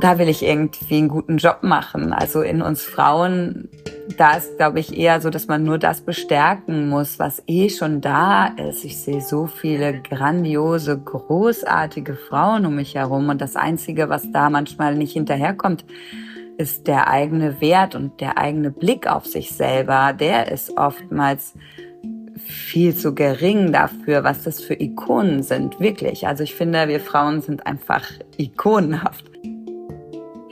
da will ich irgendwie einen guten Job machen. Also in uns Frauen, da ist, glaube ich, eher so, dass man nur das bestärken muss, was eh schon da ist. Ich sehe so viele grandiose, großartige Frauen um mich herum und das Einzige, was da manchmal nicht hinterherkommt, ist der eigene Wert und der eigene Blick auf sich selber. Der ist oftmals viel zu gering dafür, was das für Ikonen sind, wirklich. Also ich finde, wir Frauen sind einfach ikonenhaft.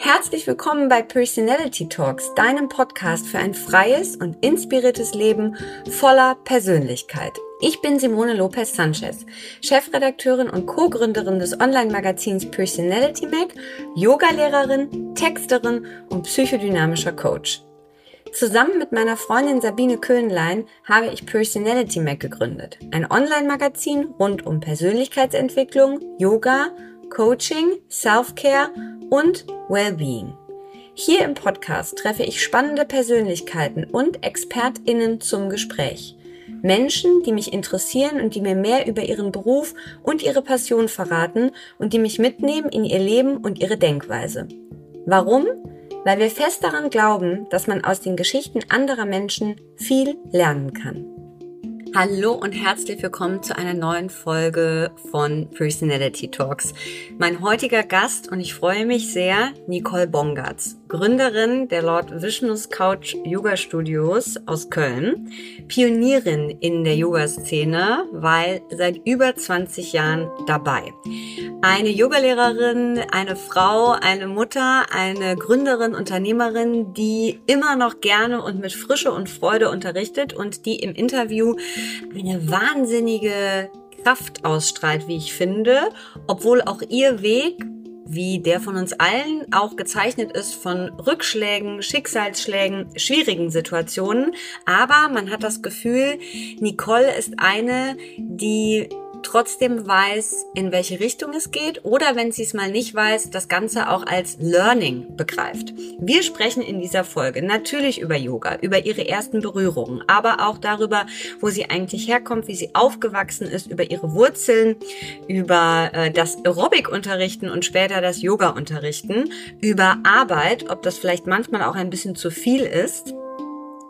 Herzlich willkommen bei Personality Talks, deinem Podcast für ein freies und inspiriertes Leben voller Persönlichkeit. Ich bin Simone Lopez Sanchez, Chefredakteurin und Co-Gründerin des Online-Magazins Personality Mag, Yogalehrerin, Texterin und psychodynamischer Coach. Zusammen mit meiner Freundin Sabine Köhnlein habe ich Personality Mag gegründet, ein Online-Magazin rund um Persönlichkeitsentwicklung, Yoga, Coaching, Self-Care und Wellbeing. Hier im Podcast treffe ich spannende Persönlichkeiten und ExpertInnen zum Gespräch. Menschen, die mich interessieren und die mir mehr über ihren Beruf und ihre Passion verraten und die mich mitnehmen in ihr Leben und ihre Denkweise. Warum? Weil wir fest daran glauben, dass man aus den Geschichten anderer Menschen viel lernen kann. Hallo und herzlich willkommen zu einer neuen Folge von Personality Talks. Mein heutiger Gast und ich freue mich sehr, Nicole Bongartz, Gründerin der Lord Vishnus Couch Yoga Studios aus Köln, Pionierin in der Yoga-Szene, weil seit über 20 Jahren dabei. Eine Yogalehrerin, eine Frau, eine Mutter, eine Gründerin, Unternehmerin, die immer noch gerne und mit Frische und Freude unterrichtet und die im Interview eine wahnsinnige Kraft ausstrahlt, wie ich finde, obwohl auch ihr Weg wie der von uns allen auch gezeichnet ist von Rückschlägen, Schicksalsschlägen, schwierigen Situationen. Aber man hat das Gefühl, Nicole ist eine, die trotzdem weiß, in welche Richtung es geht oder wenn sie es mal nicht weiß, das Ganze auch als Learning begreift. Wir sprechen in dieser Folge natürlich über Yoga, über ihre ersten Berührungen, aber auch darüber, wo sie eigentlich herkommt, wie sie aufgewachsen ist, über ihre Wurzeln, über äh, das Aerobic unterrichten und später das Yoga unterrichten, über Arbeit, ob das vielleicht manchmal auch ein bisschen zu viel ist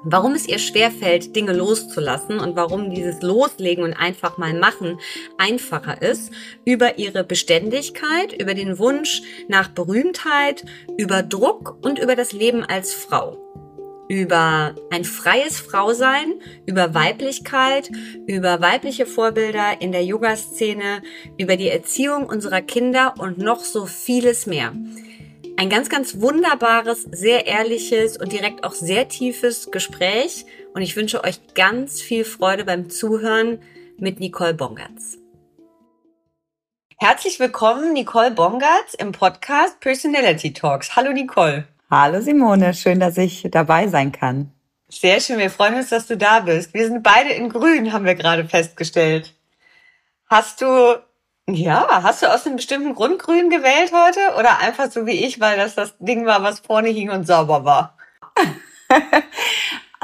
warum es ihr schwerfällt, Dinge loszulassen und warum dieses Loslegen und einfach mal machen einfacher ist, über ihre Beständigkeit, über den Wunsch nach Berühmtheit, über Druck und über das Leben als Frau. Über ein freies Frausein, über Weiblichkeit, über weibliche Vorbilder in der Yoga-Szene, über die Erziehung unserer Kinder und noch so vieles mehr. Ein ganz, ganz wunderbares, sehr ehrliches und direkt auch sehr tiefes Gespräch. Und ich wünsche euch ganz viel Freude beim Zuhören mit Nicole Bongatz. Herzlich willkommen, Nicole Bongatz im Podcast Personality Talks. Hallo, Nicole. Hallo, Simone. Schön, dass ich dabei sein kann. Sehr schön. Wir freuen uns, dass du da bist. Wir sind beide in Grün, haben wir gerade festgestellt. Hast du ja, hast du aus einem bestimmten Grund grün gewählt heute oder einfach so wie ich, weil das das Ding war, was vorne hing und sauber war?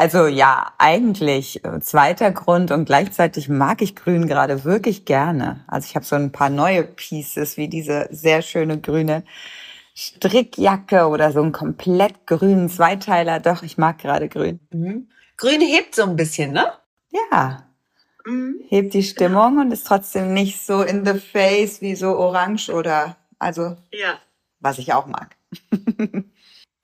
Also ja, eigentlich äh, zweiter Grund und gleichzeitig mag ich Grün gerade wirklich gerne. Also ich habe so ein paar neue Pieces wie diese sehr schöne grüne Strickjacke oder so einen komplett grünen Zweiteiler. Doch, ich mag gerade Grün. Mhm. Grün hebt so ein bisschen, ne? Ja, Mhm. Hebt die Stimmung und ist trotzdem nicht so in the face wie so orange oder, also, ja. was ich auch mag.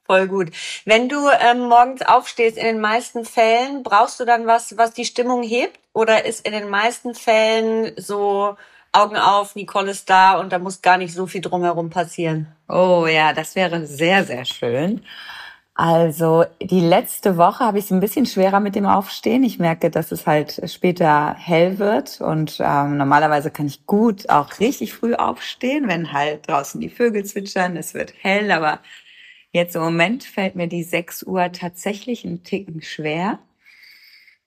Voll gut. Wenn du ähm, morgens aufstehst, in den meisten Fällen, brauchst du dann was, was die Stimmung hebt? Oder ist in den meisten Fällen so Augen auf, Nicole ist da und da muss gar nicht so viel drumherum passieren? Oh ja, das wäre sehr, sehr schön. Also die letzte Woche habe ich es ein bisschen schwerer mit dem Aufstehen. Ich merke, dass es halt später hell wird und ähm, normalerweise kann ich gut auch richtig früh aufstehen, wenn halt draußen die Vögel zwitschern, es wird hell, aber jetzt im Moment fällt mir die 6 Uhr tatsächlich ein Ticken schwer.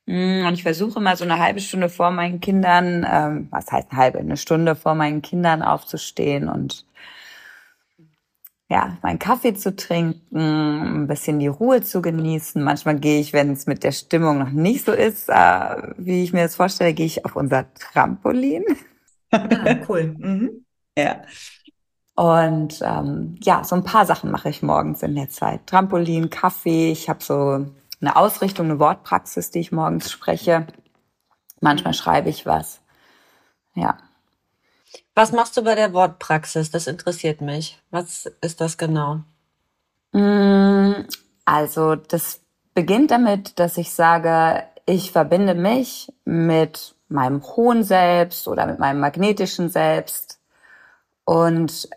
Mm, und ich versuche mal so eine halbe Stunde vor meinen Kindern, ähm, was heißt eine halbe, eine Stunde vor meinen Kindern aufzustehen und ja, meinen Kaffee zu trinken, ein bisschen die Ruhe zu genießen. Manchmal gehe ich, wenn es mit der Stimmung noch nicht so ist, äh, wie ich mir das vorstelle, gehe ich auf unser Trampolin. Ah, cool. mhm. Ja. Und ähm, ja, so ein paar Sachen mache ich morgens in der Zeit. Trampolin, Kaffee, ich habe so eine Ausrichtung, eine Wortpraxis, die ich morgens spreche. Manchmal schreibe ich was. Ja. Was machst du bei der Wortpraxis? Das interessiert mich. Was ist das genau? Mm, also, das beginnt damit, dass ich sage, ich verbinde mich mit meinem hohen Selbst oder mit meinem magnetischen Selbst und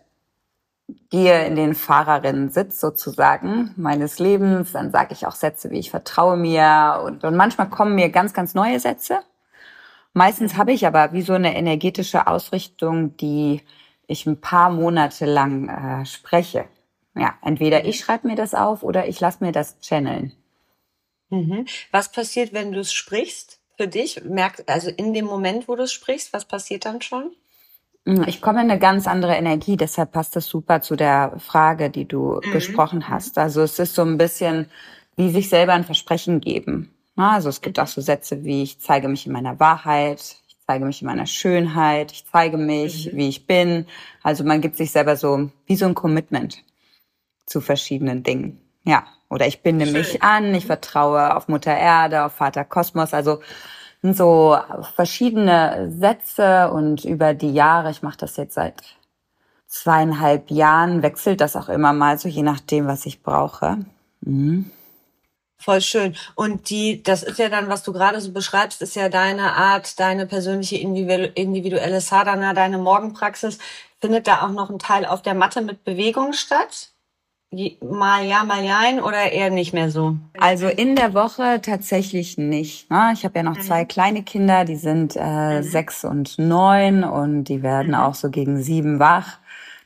gehe in den Fahrerinnensitz sozusagen meines Lebens. Dann sage ich auch Sätze wie ich vertraue mir und, und manchmal kommen mir ganz, ganz neue Sätze. Meistens habe ich aber wie so eine energetische Ausrichtung, die ich ein paar Monate lang äh, spreche. Ja, entweder ich schreibe mir das auf oder ich lasse mir das channeln. Mhm. Was passiert, wenn du es sprichst für dich? Merk, also in dem Moment, wo du es sprichst, was passiert dann schon? Hm, ich komme in eine ganz andere Energie, deshalb passt das super zu der Frage, die du mhm. besprochen hast. Also es ist so ein bisschen wie sich selber ein Versprechen geben. Also es gibt auch so Sätze wie ich zeige mich in meiner Wahrheit, ich zeige mich in meiner Schönheit, ich zeige mich, mhm. wie ich bin. Also man gibt sich selber so wie so ein Commitment zu verschiedenen Dingen. Ja, oder ich binde Schön. mich an, ich vertraue auf Mutter Erde, auf Vater Kosmos. Also so verschiedene Sätze und über die Jahre, ich mache das jetzt seit zweieinhalb Jahren, wechselt das auch immer mal so, je nachdem, was ich brauche. Mhm. Voll schön. Und die, das ist ja dann, was du gerade so beschreibst, ist ja deine Art, deine persönliche individuelle Sadhana, deine Morgenpraxis. Findet da auch noch ein Teil auf der Matte mit Bewegung statt? Mal ja, mal nein oder eher nicht mehr so? Also in der Woche tatsächlich nicht. Ne? Ich habe ja noch mhm. zwei kleine Kinder, die sind äh, mhm. sechs und neun und die werden mhm. auch so gegen sieben wach.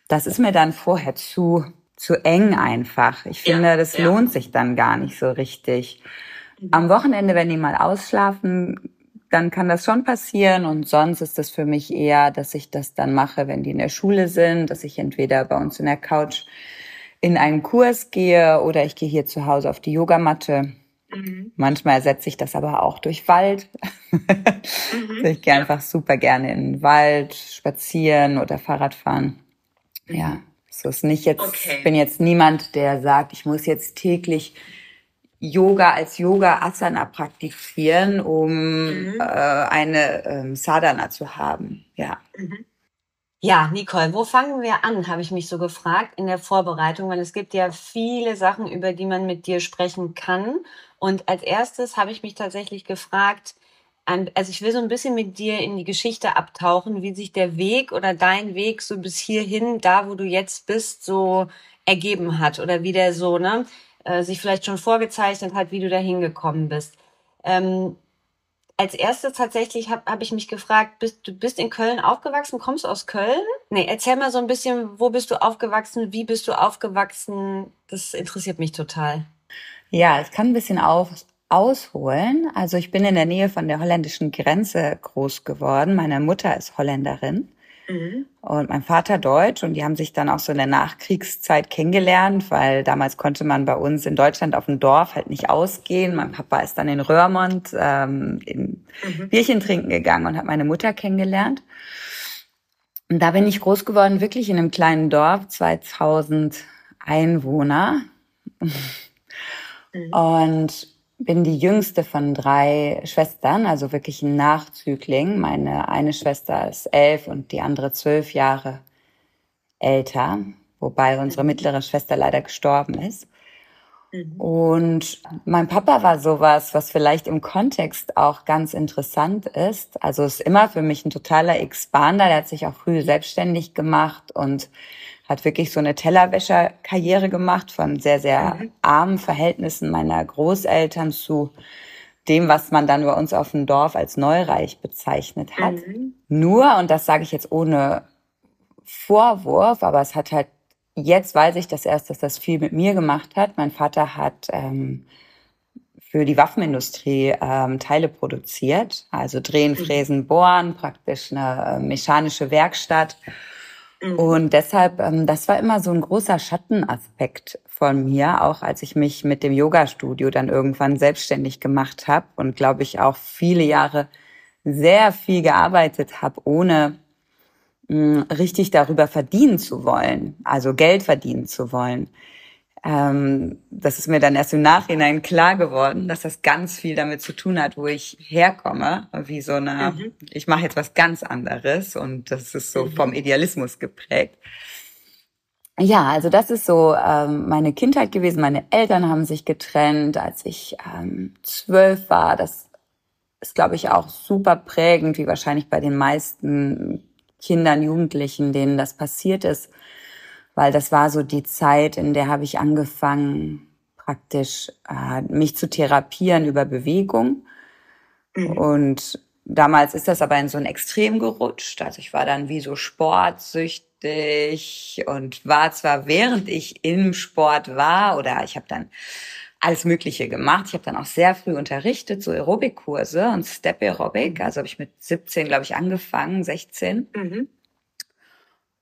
Das ist mir dann vorher zu zu eng einfach. Ich finde, ja, das ja. lohnt sich dann gar nicht so richtig. Mhm. Am Wochenende, wenn die mal ausschlafen, dann kann das schon passieren und sonst ist das für mich eher, dass ich das dann mache, wenn die in der Schule sind, dass ich entweder bei uns in der Couch in einen Kurs gehe oder ich gehe hier zu Hause auf die Yogamatte. Mhm. Manchmal ersetze ich das aber auch durch Wald. mhm. ich gehe einfach super gerne in den Wald spazieren oder Fahrrad fahren. Ja, mhm. So ist nicht jetzt, okay. bin jetzt niemand, der sagt, ich muss jetzt täglich Yoga als Yoga Asana praktizieren, um mhm. äh, eine ähm, Sadhana zu haben. Ja. Mhm. Ja, Nicole, wo fangen wir an, habe ich mich so gefragt in der Vorbereitung, weil es gibt ja viele Sachen, über die man mit dir sprechen kann. Und als erstes habe ich mich tatsächlich gefragt, also ich will so ein bisschen mit dir in die Geschichte abtauchen, wie sich der Weg oder dein Weg so bis hierhin, da wo du jetzt bist, so ergeben hat oder wie der so, ne, äh, sich vielleicht schon vorgezeichnet hat, wie du da hingekommen bist. Ähm, als erstes tatsächlich habe hab ich mich gefragt, bist, du bist in Köln aufgewachsen, kommst aus Köln? Nee, erzähl mal so ein bisschen, wo bist du aufgewachsen, wie bist du aufgewachsen? Das interessiert mich total. Ja, ich kann ein bisschen auf, ausholen. Also ich bin in der Nähe von der holländischen Grenze groß geworden. Meine Mutter ist Holländerin. Mhm. Und mein Vater Deutsch und die haben sich dann auch so in der Nachkriegszeit kennengelernt, weil damals konnte man bei uns in Deutschland auf dem Dorf halt nicht ausgehen. Mein Papa ist dann in Röhrmond ähm, in mhm. Bierchen trinken gegangen und hat meine Mutter kennengelernt. Und da bin ich groß geworden, wirklich in einem kleinen Dorf, 2000 Einwohner. Mhm. Und bin die jüngste von drei Schwestern, also wirklich ein Nachzügling. Meine eine Schwester ist elf und die andere zwölf Jahre älter, wobei unsere mittlere Schwester leider gestorben ist. Mhm. Und mein Papa war sowas, was vielleicht im Kontext auch ganz interessant ist. Also ist immer für mich ein totaler Expander. Der hat sich auch früh selbstständig gemacht und hat wirklich so eine Tellerwäscherkarriere gemacht von sehr, sehr mhm. armen Verhältnissen meiner Großeltern zu dem, was man dann bei uns auf dem Dorf als Neureich bezeichnet hat. Mhm. Nur, und das sage ich jetzt ohne Vorwurf, aber es hat halt, jetzt weiß ich das erst, dass das viel mit mir gemacht hat. Mein Vater hat ähm, für die Waffenindustrie ähm, Teile produziert, also drehen, mhm. fräsen, bohren, praktisch eine äh, mechanische Werkstatt. Mhm. Und deshalb, ähm, das war immer so ein großer Schattenaspekt von mir, auch als ich mich mit dem Yoga-Studio dann irgendwann selbstständig gemacht habe und glaube ich auch viele Jahre sehr viel gearbeitet habe, ohne richtig darüber verdienen zu wollen, also Geld verdienen zu wollen. Ähm, das ist mir dann erst im Nachhinein klar geworden, dass das ganz viel damit zu tun hat, wo ich herkomme, wie so eine, mhm. ich mache jetzt was ganz anderes und das ist so mhm. vom Idealismus geprägt. Ja, also das ist so ähm, meine Kindheit gewesen. Meine Eltern haben sich getrennt, als ich ähm, zwölf war. Das ist, glaube ich, auch super prägend, wie wahrscheinlich bei den meisten Kindern, Jugendlichen, denen das passiert ist, weil das war so die Zeit, in der habe ich angefangen, praktisch äh, mich zu therapieren über Bewegung. Mhm. Und damals ist das aber in so ein Extrem gerutscht. Also ich war dann wie so sportsüchtig und war zwar während ich im Sport war oder ich habe dann alles Mögliche gemacht. Ich habe dann auch sehr früh unterrichtet, so Aerobic-Kurse und Step Aerobic. Also habe ich mit 17, glaube ich, angefangen, 16. Mhm.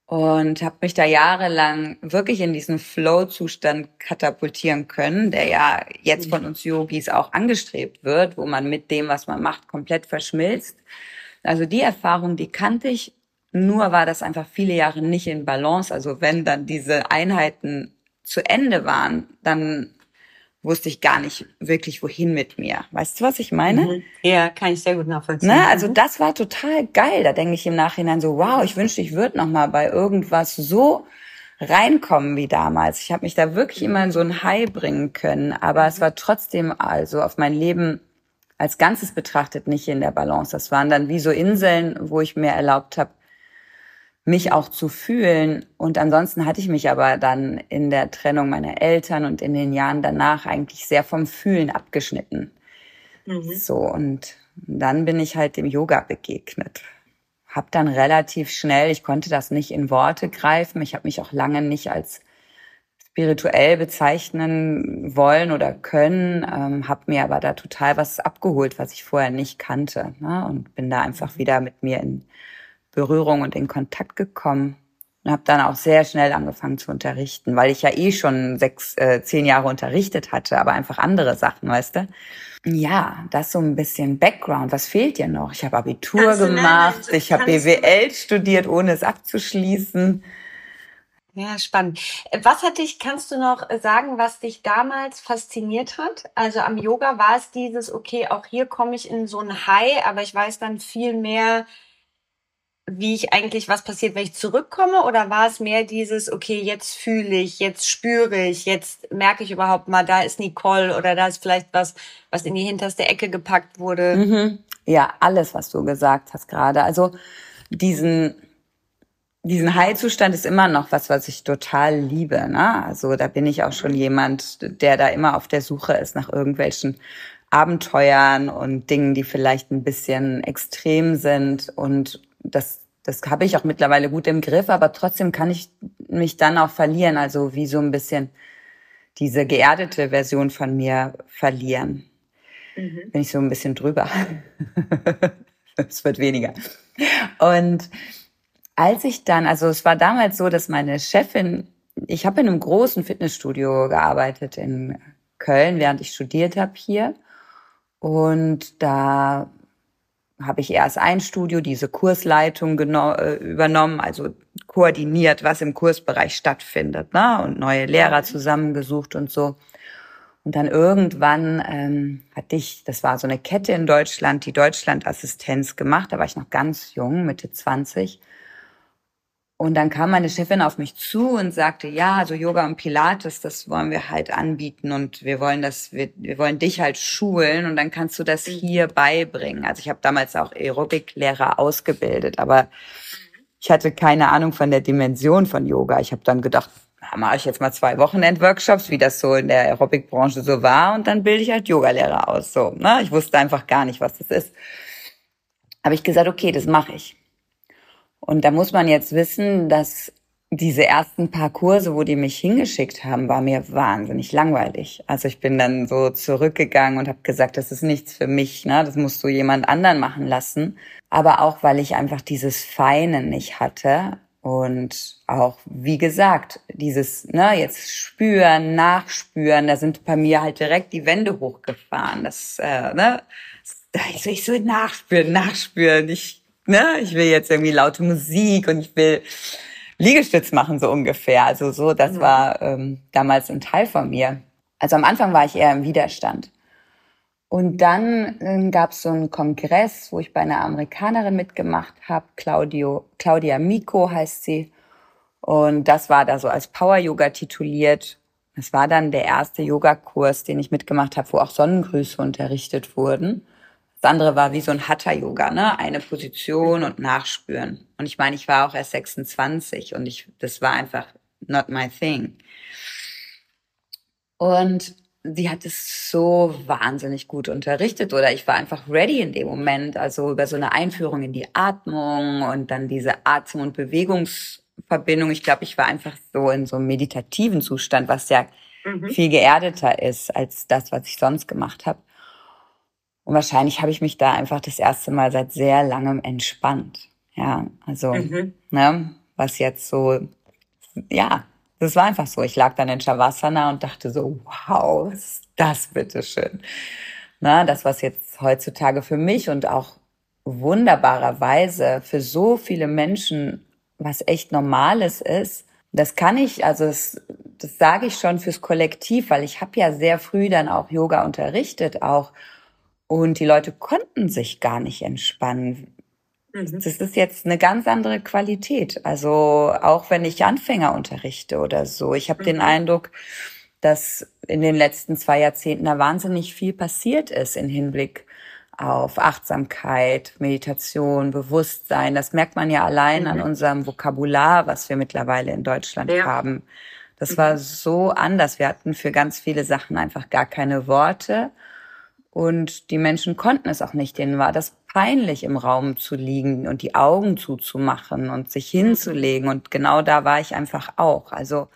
Und habe mich da jahrelang wirklich in diesen Flow-Zustand katapultieren können, der ja jetzt von uns Yogis auch angestrebt wird, wo man mit dem, was man macht, komplett verschmilzt. Also die Erfahrung, die kannte ich nur war das einfach viele Jahre nicht in Balance. Also wenn dann diese Einheiten zu Ende waren, dann wusste ich gar nicht wirklich, wohin mit mir. Weißt du, was ich meine? Mhm. Ja, kann ich sehr gut nachvollziehen. Na, also das war total geil. Da denke ich im Nachhinein so, wow, ich wünschte, ich würde noch mal bei irgendwas so reinkommen wie damals. Ich habe mich da wirklich immer in so ein High bringen können, aber es war trotzdem also auf mein Leben als Ganzes betrachtet nicht in der Balance. Das waren dann wie so Inseln, wo ich mir erlaubt habe, mich auch zu fühlen. Und ansonsten hatte ich mich aber dann in der Trennung meiner Eltern und in den Jahren danach eigentlich sehr vom Fühlen abgeschnitten. Mhm. So, und dann bin ich halt dem Yoga begegnet. Hab dann relativ schnell, ich konnte das nicht in Worte greifen, ich habe mich auch lange nicht als spirituell bezeichnen wollen oder können, ähm, habe mir aber da total was abgeholt, was ich vorher nicht kannte. Ne? Und bin da einfach mhm. wieder mit mir in Berührung und in Kontakt gekommen und habe dann auch sehr schnell angefangen zu unterrichten, weil ich ja eh schon sechs, äh, zehn Jahre unterrichtet hatte, aber einfach andere Sachen, weißt du? Ja, das so ein bisschen Background. Was fehlt dir noch? Ich habe Abitur kannst gemacht, ich habe BWL studiert, ohne es abzuschließen. Ja, spannend. Was hat dich, kannst du noch sagen, was dich damals fasziniert hat? Also am Yoga war es dieses, okay, auch hier komme ich in so ein High, aber ich weiß dann viel mehr, wie ich eigentlich, was passiert, wenn ich zurückkomme? Oder war es mehr dieses, okay, jetzt fühle ich, jetzt spüre ich, jetzt merke ich überhaupt mal, da ist Nicole oder da ist vielleicht was, was in die hinterste Ecke gepackt wurde? Mhm. Ja, alles, was du gesagt hast gerade. Also diesen, diesen Heilzustand ist immer noch was, was ich total liebe. Ne? Also da bin ich auch schon jemand, der da immer auf der Suche ist nach irgendwelchen Abenteuern und Dingen, die vielleicht ein bisschen extrem sind und das, das habe ich auch mittlerweile gut im Griff, aber trotzdem kann ich mich dann auch verlieren, also wie so ein bisschen diese geerdete Version von mir verlieren. Mhm. Bin ich so ein bisschen drüber. es wird weniger. Und als ich dann, also es war damals so, dass meine Chefin, ich habe in einem großen Fitnessstudio gearbeitet in Köln, während ich studiert habe hier. Und da habe ich erst ein Studio, diese Kursleitung äh, übernommen, also koordiniert, was im Kursbereich stattfindet, ne? und neue Lehrer zusammengesucht und so. Und dann irgendwann ähm, hatte ich, das war so eine Kette in Deutschland, die Deutschlandassistenz gemacht. Da war ich noch ganz jung, Mitte 20. Und dann kam meine Chefin auf mich zu und sagte, ja, also Yoga und Pilates, das wollen wir halt anbieten und wir wollen das, wir, wir wollen dich halt schulen und dann kannst du das mhm. hier beibringen. Also ich habe damals auch Aerobic-Lehrer ausgebildet, aber ich hatte keine Ahnung von der Dimension von Yoga. Ich habe dann gedacht, na, mache ich jetzt mal zwei Wochenend-Workshops, wie das so in der Aerobic-Branche so war und dann bilde ich halt Yogalehrer aus. So, ne? Ich wusste einfach gar nicht, was das ist. Habe ich gesagt, okay, das mache ich. Und da muss man jetzt wissen, dass diese ersten paar Kurse, wo die mich hingeschickt haben, war mir wahnsinnig langweilig. Also ich bin dann so zurückgegangen und habe gesagt, das ist nichts für mich, ne? das musst du jemand anderen machen lassen. Aber auch, weil ich einfach dieses Feine nicht hatte und auch, wie gesagt, dieses, ne, jetzt spüren, nachspüren, da sind bei mir halt direkt die Wände hochgefahren. Das, äh, ne, ich so, ich so nachspüren, nachspüren. Ich ne, ich will jetzt irgendwie laute Musik und ich will Liegestütz machen, so ungefähr. Also so, das mhm. war ähm, damals ein Teil von mir. Also am Anfang war ich eher im Widerstand. Und dann äh, gab es so einen Kongress, wo ich bei einer Amerikanerin mitgemacht habe, Claudio, Claudia Miko heißt sie. Und das war da so als Power Yoga tituliert. Das war dann der erste Yogakurs, den ich mitgemacht habe, wo auch Sonnengrüße unterrichtet wurden. Das andere war wie so ein Hatha-Yoga, ne? Eine Position und nachspüren. Und ich meine, ich war auch erst 26 und ich, das war einfach not my thing. Und sie hat es so wahnsinnig gut unterrichtet oder ich war einfach ready in dem Moment. Also über so eine Einführung in die Atmung und dann diese Atem- und Bewegungsverbindung. Ich glaube, ich war einfach so in so einem meditativen Zustand, was ja mhm. viel geerdeter ist als das, was ich sonst gemacht habe. Und wahrscheinlich habe ich mich da einfach das erste Mal seit sehr langem entspannt. Ja, also, mhm. ne, was jetzt so, ja, das war einfach so. Ich lag dann in Shavasana und dachte so, wow, was ist das bitteschön? Na, das, was jetzt heutzutage für mich und auch wunderbarerweise für so viele Menschen was echt Normales ist, das kann ich, also das, das sage ich schon fürs Kollektiv, weil ich habe ja sehr früh dann auch Yoga unterrichtet auch und die Leute konnten sich gar nicht entspannen. Mhm. Das ist jetzt eine ganz andere Qualität. Also auch wenn ich Anfänger unterrichte oder so. Ich habe mhm. den Eindruck, dass in den letzten zwei Jahrzehnten da wahnsinnig viel passiert ist in Hinblick auf Achtsamkeit, Meditation, Bewusstsein. Das merkt man ja allein mhm. an unserem Vokabular, was wir mittlerweile in Deutschland ja. haben. Das mhm. war so anders. Wir hatten für ganz viele Sachen einfach gar keine Worte. Und die Menschen konnten es auch nicht. Denen war das peinlich, im Raum zu liegen und die Augen zuzumachen und sich hinzulegen. Und genau da war ich einfach auch. Also.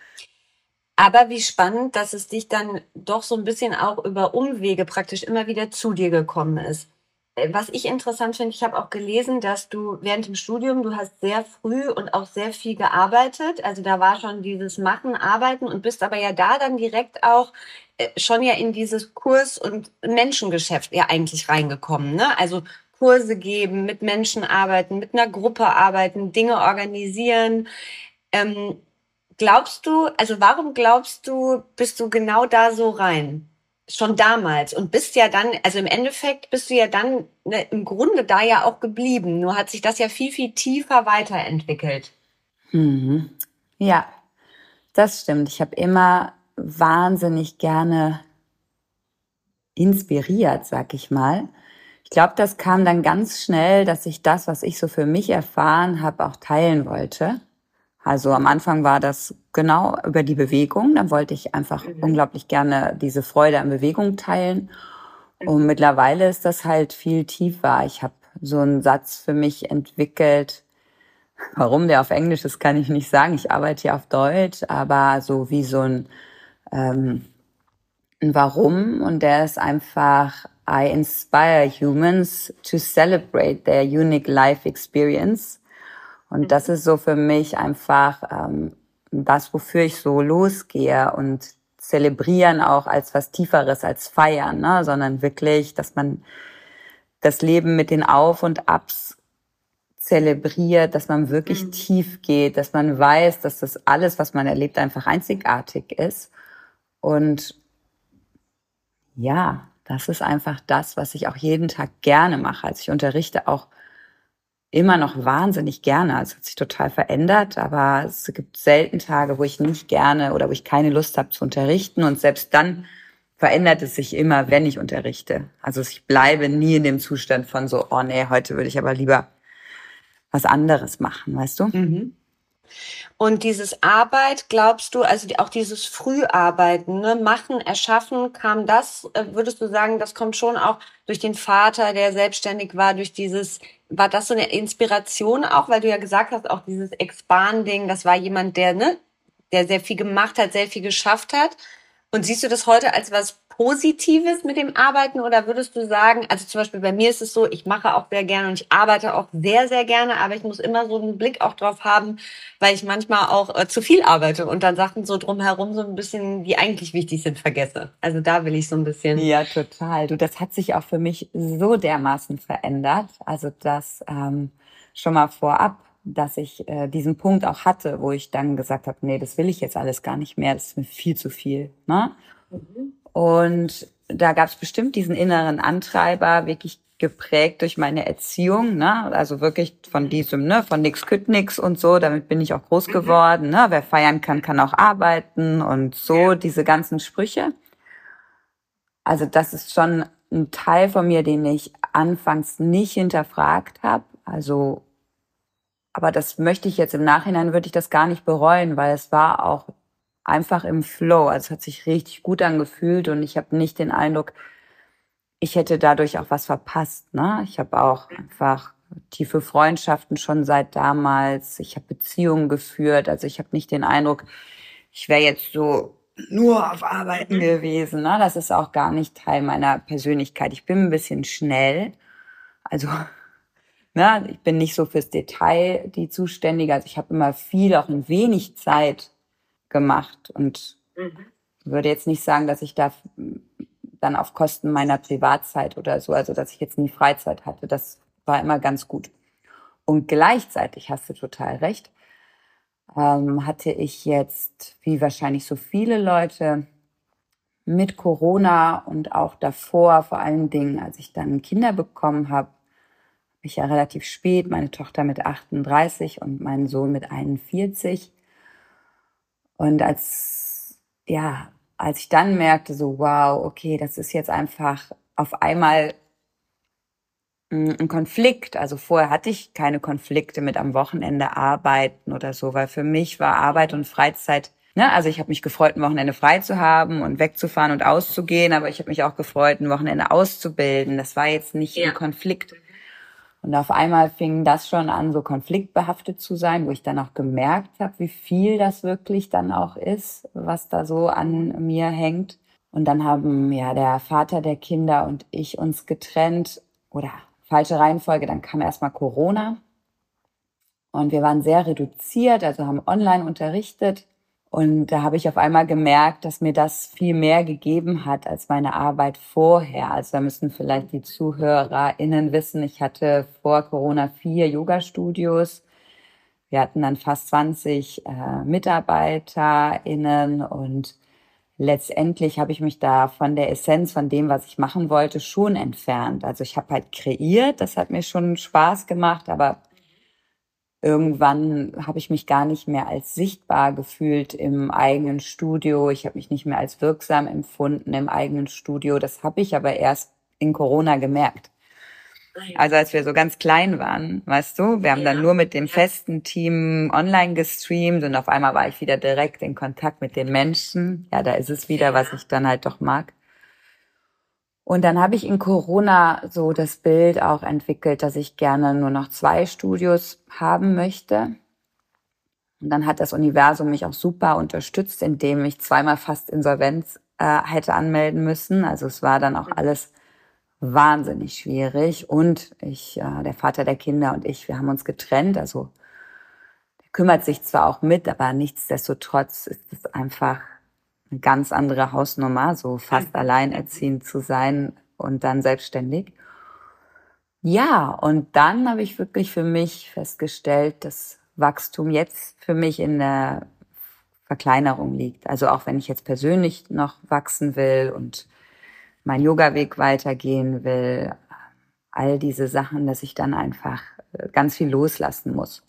Aber wie spannend, dass es dich dann doch so ein bisschen auch über Umwege praktisch immer wieder zu dir gekommen ist. Äh, was ich interessant finde, ich habe auch gelesen, dass du während dem Studium, du hast sehr früh und auch sehr viel gearbeitet. Also da war schon dieses Machen, Arbeiten und bist aber ja da dann direkt auch äh, schon ja in dieses Kurs- und Menschengeschäft ja eigentlich reingekommen. Ne? Also Kurse geben, mit Menschen arbeiten, mit einer Gruppe arbeiten, Dinge organisieren. Ähm, glaubst du, also warum glaubst du, bist du genau da so rein? Schon damals und bist ja dann, also im Endeffekt bist du ja dann ne, im Grunde da ja auch geblieben. Nur hat sich das ja viel, viel tiefer weiterentwickelt. Mhm. Ja, das stimmt. Ich habe immer wahnsinnig gerne inspiriert, sag ich mal. Ich glaube, das kam dann ganz schnell, dass ich das, was ich so für mich erfahren habe, auch teilen wollte. Also am Anfang war das genau über die Bewegung. Dann wollte ich einfach mhm. unglaublich gerne diese Freude an Bewegung teilen. Und mittlerweile ist das halt viel tiefer. Ich habe so einen Satz für mich entwickelt. Warum der auf Englisch ist, kann ich nicht sagen. Ich arbeite ja auf Deutsch, aber so wie so ein ähm, ein Warum und der ist einfach I inspire humans to celebrate their unique life experience. Und das ist so für mich einfach ähm, das, wofür ich so losgehe und zelebrieren auch als was Tieferes als feiern, ne? sondern wirklich, dass man das Leben mit den Auf und Abs zelebriert, dass man wirklich mhm. tief geht, dass man weiß, dass das alles, was man erlebt, einfach einzigartig ist und ja, das ist einfach das, was ich auch jeden Tag gerne mache. Also ich unterrichte auch immer noch wahnsinnig gerne. Also es hat sich total verändert, aber es gibt selten Tage, wo ich nicht gerne oder wo ich keine Lust habe zu unterrichten. Und selbst dann verändert es sich immer, wenn ich unterrichte. Also ich bleibe nie in dem Zustand von so, oh nee, heute würde ich aber lieber was anderes machen, weißt du? Mhm. Und dieses Arbeit, glaubst du, also auch dieses Früharbeiten, ne, machen, erschaffen, kam das, äh, würdest du sagen, das kommt schon auch durch den Vater, der selbstständig war, durch dieses, war das so eine Inspiration auch, weil du ja gesagt hast, auch dieses Expanding, das war jemand, der, ne, der sehr viel gemacht hat, sehr viel geschafft hat. Und siehst du das heute als was Positives mit dem Arbeiten oder würdest du sagen, also zum Beispiel bei mir ist es so, ich mache auch sehr gerne und ich arbeite auch sehr, sehr gerne, aber ich muss immer so einen Blick auch drauf haben, weil ich manchmal auch äh, zu viel arbeite und dann Sachen so drumherum so ein bisschen, die eigentlich wichtig sind, vergesse. Also da will ich so ein bisschen. Ja, total. Du, das hat sich auch für mich so dermaßen verändert. Also das, ähm, schon mal vorab, dass ich äh, diesen Punkt auch hatte, wo ich dann gesagt habe, nee, das will ich jetzt alles gar nicht mehr, das ist mir viel zu viel. Ne? Mhm. Und da gab es bestimmt diesen inneren Antreiber, wirklich geprägt durch meine Erziehung, ne? Also wirklich von diesem, ne, von nix kütt nix und so, damit bin ich auch groß mhm. geworden, ne? Wer feiern kann, kann auch arbeiten und so, diese ganzen Sprüche. Also das ist schon ein Teil von mir, den ich anfangs nicht hinterfragt habe. Also, aber das möchte ich jetzt im Nachhinein, würde ich das gar nicht bereuen, weil es war auch einfach im Flow. Also es hat sich richtig gut angefühlt und ich habe nicht den Eindruck, ich hätte dadurch auch was verpasst. Ne? Ich habe auch einfach tiefe Freundschaften schon seit damals. Ich habe Beziehungen geführt. Also ich habe nicht den Eindruck, ich wäre jetzt so nur auf Arbeiten gewesen. Ne? Das ist auch gar nicht Teil meiner Persönlichkeit. Ich bin ein bisschen schnell. Also ne, ich bin nicht so fürs Detail die Zuständige. Also ich habe immer viel, auch in wenig Zeit gemacht und mhm. würde jetzt nicht sagen, dass ich da dann auf Kosten meiner Privatzeit oder so, also dass ich jetzt nie Freizeit hatte. Das war immer ganz gut. Und gleichzeitig hast du total recht, ähm, hatte ich jetzt, wie wahrscheinlich so viele Leute, mit Corona und auch davor, vor allen Dingen, als ich dann Kinder bekommen habe, habe ich ja relativ spät, meine Tochter mit 38 und meinen Sohn mit 41. Und als, ja, als ich dann merkte, so, wow, okay, das ist jetzt einfach auf einmal ein Konflikt. Also vorher hatte ich keine Konflikte mit am Wochenende arbeiten oder so, weil für mich war Arbeit und Freizeit, ne, also ich habe mich gefreut, ein Wochenende frei zu haben und wegzufahren und auszugehen, aber ich habe mich auch gefreut, ein Wochenende auszubilden. Das war jetzt nicht ja. ein Konflikt. Und auf einmal fing das schon an, so konfliktbehaftet zu sein, wo ich dann auch gemerkt habe, wie viel das wirklich dann auch ist, was da so an mir hängt. Und dann haben ja der Vater der Kinder und ich uns getrennt oder falsche Reihenfolge, dann kam erstmal Corona. Und wir waren sehr reduziert, also haben online unterrichtet und da habe ich auf einmal gemerkt, dass mir das viel mehr gegeben hat als meine Arbeit vorher. Also da müssen vielleicht die ZuhörerInnen wissen, ich hatte vor Corona vier Yoga-Studios. Wir hatten dann fast 20 äh, MitarbeiterInnen und letztendlich habe ich mich da von der Essenz von dem, was ich machen wollte, schon entfernt. Also ich habe halt kreiert, das hat mir schon Spaß gemacht, aber irgendwann habe ich mich gar nicht mehr als sichtbar gefühlt im eigenen Studio. Ich habe mich nicht mehr als wirksam empfunden im eigenen Studio. Das habe ich aber erst in Corona gemerkt. Ah also als wir so ganz klein waren, weißt du, wir haben dann nur mit dem festen Team online gestreamt und auf einmal war ich wieder direkt in Kontakt mit den Menschen. Ja, da ist es wieder, was ich dann halt doch mag. Und dann habe ich in Corona so das Bild auch entwickelt, dass ich gerne nur noch zwei Studios haben möchte. Und dann hat das Universum mich auch super unterstützt, indem ich zweimal fast Insolvenz äh, hätte anmelden müssen. Also es war dann auch alles wahnsinnig schwierig. Und ich, äh, der Vater der Kinder und ich, wir haben uns getrennt. Also der kümmert sich zwar auch mit, aber nichtsdestotrotz ist es einfach eine ganz andere Hausnummer, so fast alleinerziehend zu sein und dann selbstständig. Ja, und dann habe ich wirklich für mich festgestellt, dass Wachstum jetzt für mich in der Verkleinerung liegt. Also auch wenn ich jetzt persönlich noch wachsen will und mein Yoga-Weg weitergehen will, all diese Sachen, dass ich dann einfach ganz viel loslassen muss.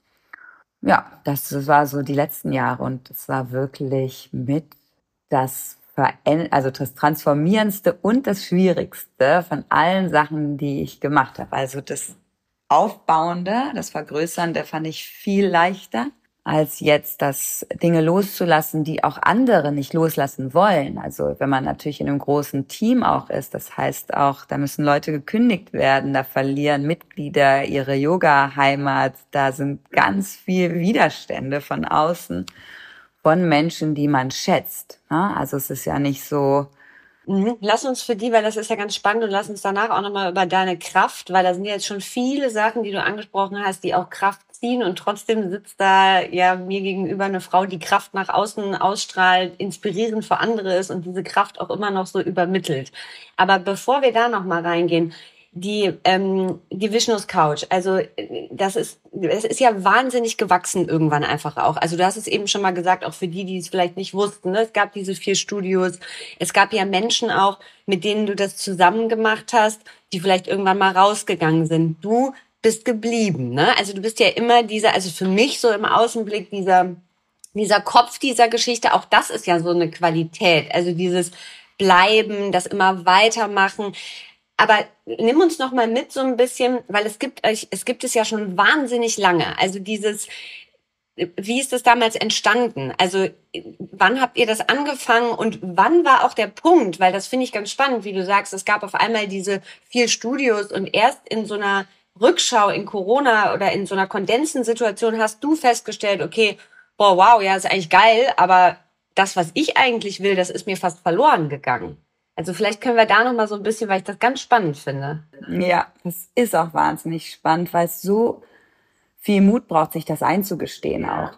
Ja, das war so die letzten Jahre und es war wirklich mit das also das Transformierendste und das Schwierigste von allen Sachen, die ich gemacht habe. Also das Aufbauende, das Vergrößernde fand ich viel leichter als jetzt das Dinge loszulassen, die auch andere nicht loslassen wollen. Also wenn man natürlich in einem großen Team auch ist, das heißt auch, da müssen Leute gekündigt werden, da verlieren Mitglieder ihre Yoga-Heimat, da sind ganz viel Widerstände von außen von Menschen, die man schätzt. Ne? Also es ist ja nicht so. Mhm. Lass uns für die, weil das ist ja ganz spannend und lass uns danach auch nochmal über deine Kraft, weil da sind ja jetzt schon viele Sachen, die du angesprochen hast, die auch Kraft ziehen und trotzdem sitzt da ja mir gegenüber eine Frau, die Kraft nach außen ausstrahlt, inspirierend für andere ist und diese Kraft auch immer noch so übermittelt. Aber bevor wir da nochmal reingehen, die ähm, die Vishnus Couch. Also das ist es ist ja wahnsinnig gewachsen irgendwann einfach auch. Also du hast es eben schon mal gesagt, auch für die, die es vielleicht nicht wussten. Ne? Es gab diese vier Studios. Es gab ja Menschen auch, mit denen du das zusammen gemacht hast, die vielleicht irgendwann mal rausgegangen sind. Du bist geblieben. Ne? Also du bist ja immer dieser, also für mich so im Außenblick dieser dieser Kopf dieser Geschichte. Auch das ist ja so eine Qualität. Also dieses Bleiben, das immer weitermachen. Aber nimm uns noch mal mit so ein bisschen, weil es gibt euch, es gibt es ja schon wahnsinnig lange. Also dieses, wie ist das damals entstanden? Also wann habt ihr das angefangen und wann war auch der Punkt? Weil das finde ich ganz spannend, wie du sagst, es gab auf einmal diese vier Studios und erst in so einer Rückschau in Corona oder in so einer Kondensensituation hast du festgestellt, okay, boah, wow, ja, ist eigentlich geil, aber das, was ich eigentlich will, das ist mir fast verloren gegangen. Also vielleicht können wir da noch mal so ein bisschen, weil ich das ganz spannend finde. Ja, das ist auch wahnsinnig spannend, weil es so viel Mut braucht, sich das einzugestehen auch.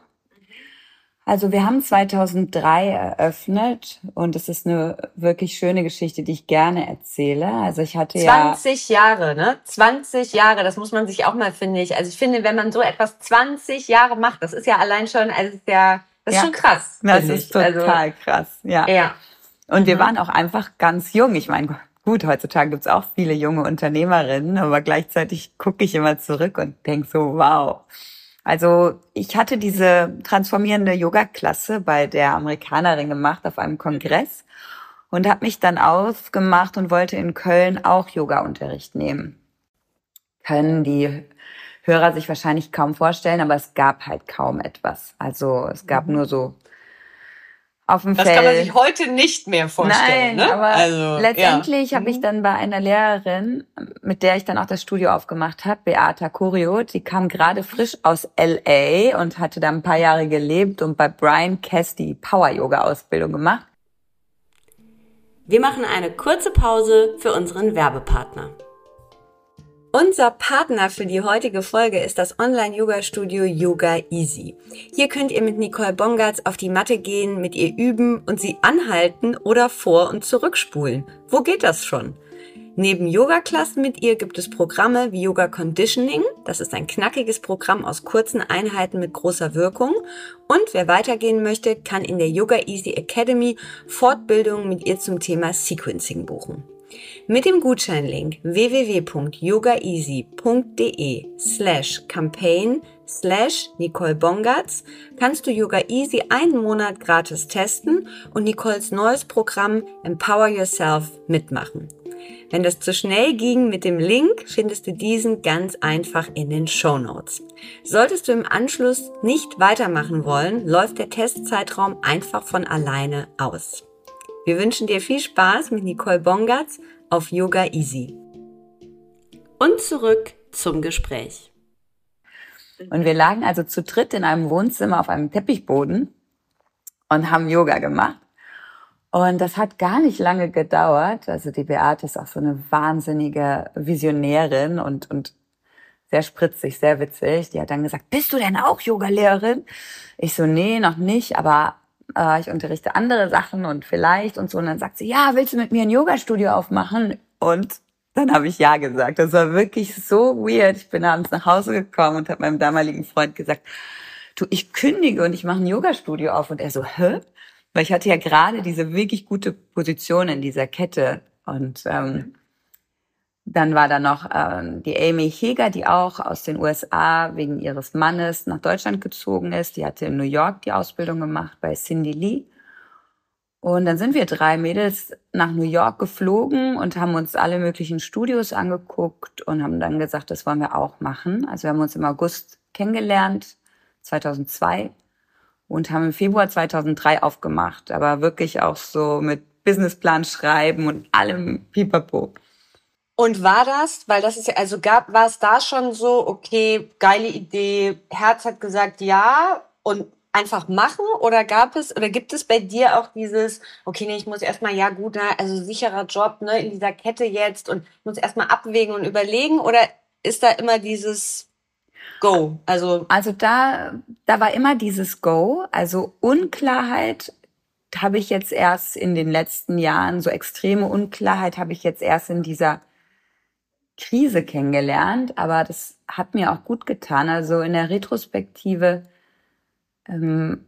Also wir haben 2003 eröffnet und es ist eine wirklich schöne Geschichte, die ich gerne erzähle. Also ich hatte 20 ja Jahre, ne? 20 Jahre, das muss man sich auch mal finde ich. Also ich finde, wenn man so etwas 20 Jahre macht, das ist ja allein schon, also ist ja, das ist ja. schon krass. Das ist ich. total also, krass, ja. Ja. Und wir mhm. waren auch einfach ganz jung. Ich meine, gut, heutzutage gibt's auch viele junge Unternehmerinnen, aber gleichzeitig gucke ich immer zurück und denk so, wow also ich hatte diese transformierende Yoga-Klasse bei der Amerikanerin gemacht auf einem Kongress und habe mich dann aufgemacht und wollte in Köln auch Yoga-Unterricht nehmen. Können die Hörer sich wahrscheinlich kaum vorstellen, aber es gab halt kaum etwas. Also es gab mhm. nur so auf dem das Feld. Das kann man sich heute nicht mehr vorstellen. Nein, ne? aber also, letztendlich ja. habe ich mhm. dann bei einer Lehrerin, mit der ich dann auch das Studio aufgemacht habe, Beata Curio, die kam gerade frisch aus LA und hatte da ein paar Jahre gelebt und bei Brian Cass die Power-Yoga-Ausbildung gemacht. Wir machen eine kurze Pause für unseren Werbepartner. Unser Partner für die heutige Folge ist das Online-Yoga-Studio Yoga Easy. Hier könnt ihr mit Nicole Bongartz auf die Matte gehen, mit ihr üben und sie anhalten oder vor- und zurückspulen. Wo geht das schon? Neben Yoga-Klassen mit ihr gibt es Programme wie Yoga Conditioning. Das ist ein knackiges Programm aus kurzen Einheiten mit großer Wirkung. Und wer weitergehen möchte, kann in der Yoga Easy Academy Fortbildungen mit ihr zum Thema Sequencing buchen. Mit dem Gutscheinlink www.yogaeasy.de slash campaign slash Nicole Bongatz kannst du Yoga Easy einen Monat gratis testen und Nicoles neues Programm Empower Yourself mitmachen. Wenn das zu schnell ging mit dem Link, findest du diesen ganz einfach in den Show Notes. Solltest du im Anschluss nicht weitermachen wollen, läuft der Testzeitraum einfach von alleine aus. Wir wünschen dir viel Spaß mit Nicole Bongatz auf Yoga Easy. Und zurück zum Gespräch. Und wir lagen also zu dritt in einem Wohnzimmer auf einem Teppichboden und haben Yoga gemacht. Und das hat gar nicht lange gedauert. Also die Beate ist auch so eine wahnsinnige Visionärin und, und sehr spritzig, sehr witzig. Die hat dann gesagt, bist du denn auch Yogalehrerin? Ich so, nee, noch nicht, aber äh, ich unterrichte andere Sachen und vielleicht und so. Und dann sagt sie, ja, willst du mit mir ein Yoga-Studio aufmachen? Und dann habe ich ja gesagt. Das war wirklich so weird. Ich bin abends nach Hause gekommen und habe meinem damaligen Freund gesagt, du, ich kündige und ich mache ein Yoga-Studio auf. Und er so, hä? Weil ich hatte ja gerade diese wirklich gute Position in dieser Kette. Und ähm, dann war da noch äh, die Amy Heger, die auch aus den USA wegen ihres Mannes nach Deutschland gezogen ist. Die hatte in New York die Ausbildung gemacht bei Cindy Lee. Und dann sind wir drei Mädels nach New York geflogen und haben uns alle möglichen Studios angeguckt und haben dann gesagt, das wollen wir auch machen. Also wir haben uns im August kennengelernt, 2002, und haben im Februar 2003 aufgemacht. Aber wirklich auch so mit Businessplan schreiben und allem Pipapo. Und war das, weil das ist ja, also gab, war es da schon so, okay, geile Idee, Herz hat gesagt ja und einfach machen? Oder gab es oder gibt es bei dir auch dieses, okay, nee, ich muss erstmal, ja gut, na, also sicherer Job, ne, in dieser Kette jetzt und muss erstmal abwägen und überlegen? Oder ist da immer dieses Go? Also, also da, da war immer dieses Go, also Unklarheit habe ich jetzt erst in den letzten Jahren, so extreme Unklarheit habe ich jetzt erst in dieser Krise kennengelernt, aber das hat mir auch gut getan. Also in der Retrospektive ähm,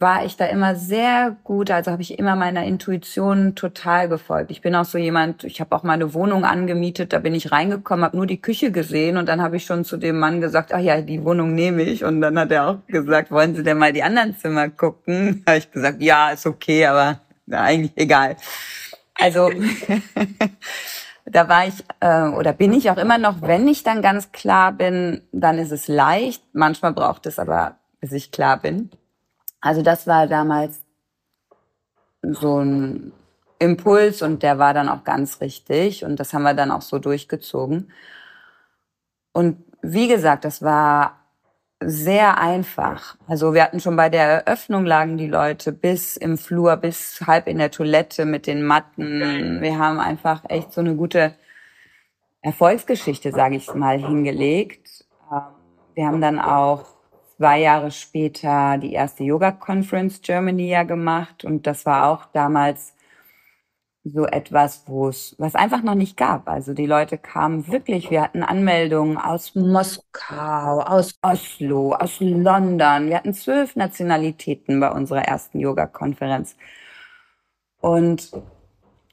war ich da immer sehr gut, also habe ich immer meiner Intuition total gefolgt. Ich bin auch so jemand, ich habe auch mal eine Wohnung angemietet, da bin ich reingekommen, habe nur die Küche gesehen und dann habe ich schon zu dem Mann gesagt, ach ja, die Wohnung nehme ich und dann hat er auch gesagt, wollen Sie denn mal die anderen Zimmer gucken? Da habe ich gesagt, ja, ist okay, aber na, eigentlich egal. Also da war ich äh, oder bin ich auch immer noch, wenn ich dann ganz klar bin, dann ist es leicht. Manchmal braucht es aber, bis ich klar bin. Also das war damals so ein Impuls und der war dann auch ganz richtig und das haben wir dann auch so durchgezogen. Und wie gesagt, das war sehr einfach. Also wir hatten schon bei der Eröffnung lagen die Leute bis im Flur, bis halb in der Toilette mit den Matten. Wir haben einfach echt so eine gute Erfolgsgeschichte, sage ich mal, hingelegt. Ähm, wir haben dann auch zwei Jahre später die erste Yoga Conference Germany ja gemacht und das war auch damals so etwas, wo es, was einfach noch nicht gab. Also die Leute kamen wirklich, wir hatten Anmeldungen aus Moskau, aus Oslo, aus London. Wir hatten zwölf Nationalitäten bei unserer ersten Yoga-Konferenz. Und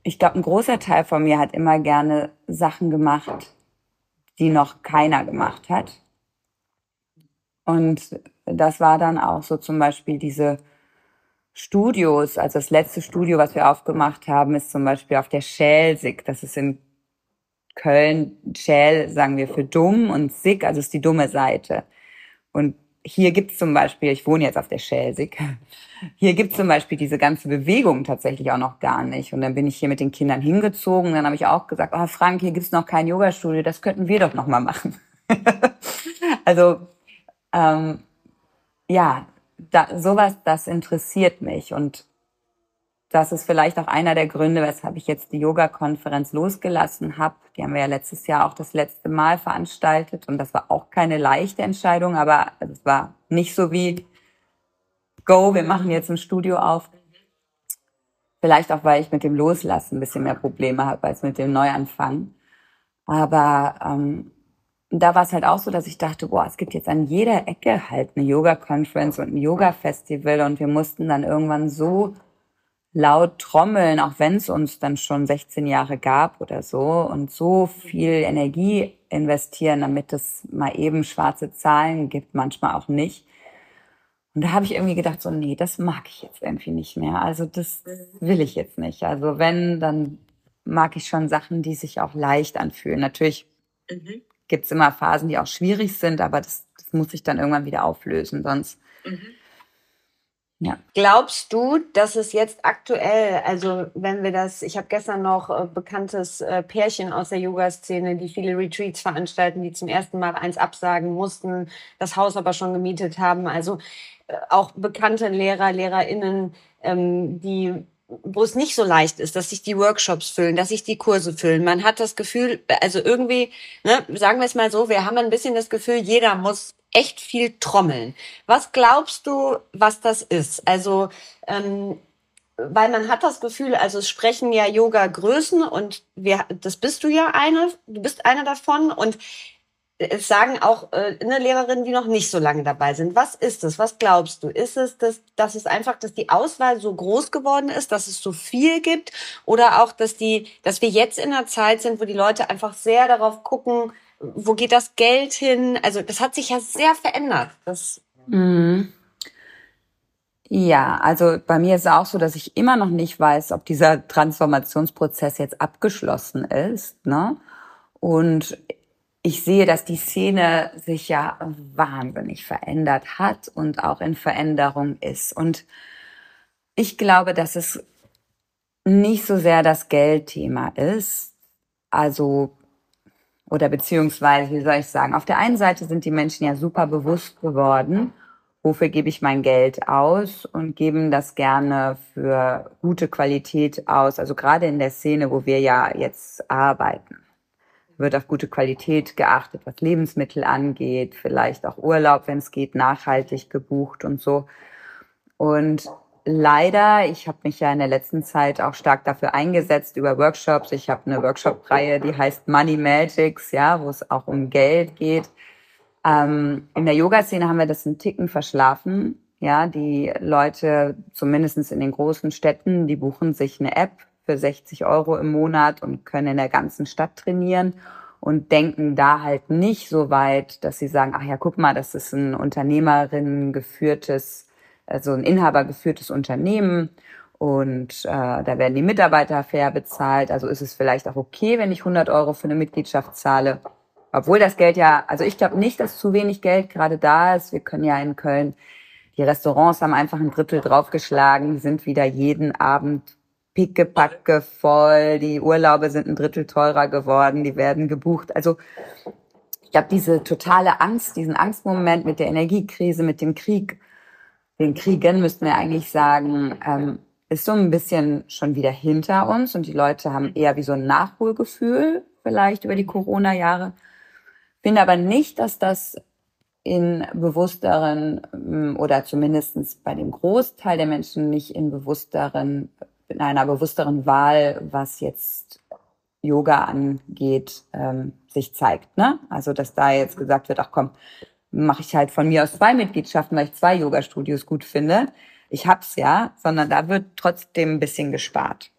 ich glaube, ein großer Teil von mir hat immer gerne Sachen gemacht, die noch keiner gemacht hat. Und das war dann auch so zum Beispiel diese Studios. Also das letzte Studio, was wir aufgemacht haben, ist zum Beispiel auf der Schälsig. Das ist in Köln. Schäl sagen wir für dumm und Sig, also ist die dumme Seite. Und hier gibt's zum Beispiel, ich wohne jetzt auf der Schälsig, hier gibt's zum Beispiel diese ganze Bewegung tatsächlich auch noch gar nicht. Und dann bin ich hier mit den Kindern hingezogen. Dann habe ich auch gesagt, oh Frank, hier gibt's noch kein Yogastudio, das könnten wir doch noch mal machen. also ähm, ja, da, sowas, das interessiert mich und das ist vielleicht auch einer der Gründe, weshalb ich jetzt die Yoga-Konferenz losgelassen habe. Die haben wir ja letztes Jahr auch das letzte Mal veranstaltet und das war auch keine leichte Entscheidung, aber es war nicht so wie Go, wir machen jetzt ein Studio auf. Vielleicht auch, weil ich mit dem Loslassen ein bisschen mehr Probleme habe als mit dem Neuanfang. Aber ähm, da war es halt auch so, dass ich dachte, boah, es gibt jetzt an jeder Ecke halt eine Yoga-Conference und ein Yoga-Festival und wir mussten dann irgendwann so laut trommeln, auch wenn es uns dann schon 16 Jahre gab oder so und so viel Energie investieren, damit es mal eben schwarze Zahlen gibt, manchmal auch nicht. Und da habe ich irgendwie gedacht, so, nee, das mag ich jetzt irgendwie nicht mehr. Also das will ich jetzt nicht. Also wenn, dann mag ich schon Sachen, die sich auch leicht anfühlen. Natürlich mhm gibt es immer Phasen, die auch schwierig sind, aber das, das muss sich dann irgendwann wieder auflösen, sonst. Mhm. Ja. Glaubst du, dass es jetzt aktuell, also wenn wir das, ich habe gestern noch äh, bekanntes äh, Pärchen aus der Yoga-Szene, die viele Retreats veranstalten, die zum ersten Mal eins absagen mussten, das Haus aber schon gemietet haben. Also äh, auch bekannte Lehrer, Lehrerinnen, ähm, die wo es nicht so leicht ist, dass sich die Workshops füllen, dass sich die Kurse füllen. Man hat das Gefühl, also irgendwie, ne, sagen wir es mal so, wir haben ein bisschen das Gefühl, jeder muss echt viel trommeln. Was glaubst du, was das ist? Also, ähm, weil man hat das Gefühl, also es sprechen ja Yoga-Größen und wir, das bist du ja eine, du bist eine davon und es sagen auch äh, eine Lehrerinnen, die noch nicht so lange dabei sind. Was ist es? Was glaubst du? Ist es, dass, dass es einfach, dass die Auswahl so groß geworden ist, dass es so viel gibt? Oder auch, dass die, dass wir jetzt in einer Zeit sind, wo die Leute einfach sehr darauf gucken, wo geht das Geld hin? Also das hat sich ja sehr verändert. Das mhm. Ja, also bei mir ist es auch so, dass ich immer noch nicht weiß, ob dieser Transformationsprozess jetzt abgeschlossen ist. Ne? Und ich sehe, dass die Szene sich ja wahnsinnig verändert hat und auch in Veränderung ist. Und ich glaube, dass es nicht so sehr das Geldthema ist. Also, oder beziehungsweise, wie soll ich sagen, auf der einen Seite sind die Menschen ja super bewusst geworden, wofür gebe ich mein Geld aus und geben das gerne für gute Qualität aus. Also gerade in der Szene, wo wir ja jetzt arbeiten wird auf gute Qualität geachtet, was Lebensmittel angeht, vielleicht auch Urlaub, wenn es geht, nachhaltig gebucht und so. Und leider, ich habe mich ja in der letzten Zeit auch stark dafür eingesetzt über Workshops. Ich habe eine Workshop-Reihe, die heißt Money Magics, ja, wo es auch um Geld geht. Ähm, in der Yoga-Szene haben wir das einen Ticken verschlafen. Ja, die Leute, zumindestens in den großen Städten, die buchen sich eine App für 60 Euro im Monat und können in der ganzen Stadt trainieren und denken da halt nicht so weit, dass sie sagen, ach ja, guck mal, das ist ein Unternehmerinnen geführtes, also ein Inhaber geführtes Unternehmen und äh, da werden die Mitarbeiter fair bezahlt. Also ist es vielleicht auch okay, wenn ich 100 Euro für eine Mitgliedschaft zahle. Obwohl das Geld ja, also ich glaube nicht, dass zu wenig Geld gerade da ist. Wir können ja in Köln, die Restaurants haben einfach ein Drittel draufgeschlagen, sind wieder jeden Abend pickepacke voll, die Urlaube sind ein Drittel teurer geworden, die werden gebucht. Also ich glaube, diese totale Angst, diesen Angstmoment mit der Energiekrise, mit dem Krieg, den Kriegen müssten wir eigentlich sagen, ähm, ist so ein bisschen schon wieder hinter uns und die Leute haben eher wie so ein Nachholgefühl vielleicht über die Corona-Jahre. Finde aber nicht, dass das in bewussteren ähm, oder zumindestens bei dem Großteil der Menschen nicht in bewussteren in einer bewussteren Wahl, was jetzt Yoga angeht, ähm, sich zeigt. Ne? Also dass da jetzt gesagt wird, ach komm, mache ich halt von mir aus zwei Mitgliedschaften, weil ich zwei Yoga-Studios gut finde. Ich hab's ja, sondern da wird trotzdem ein bisschen gespart.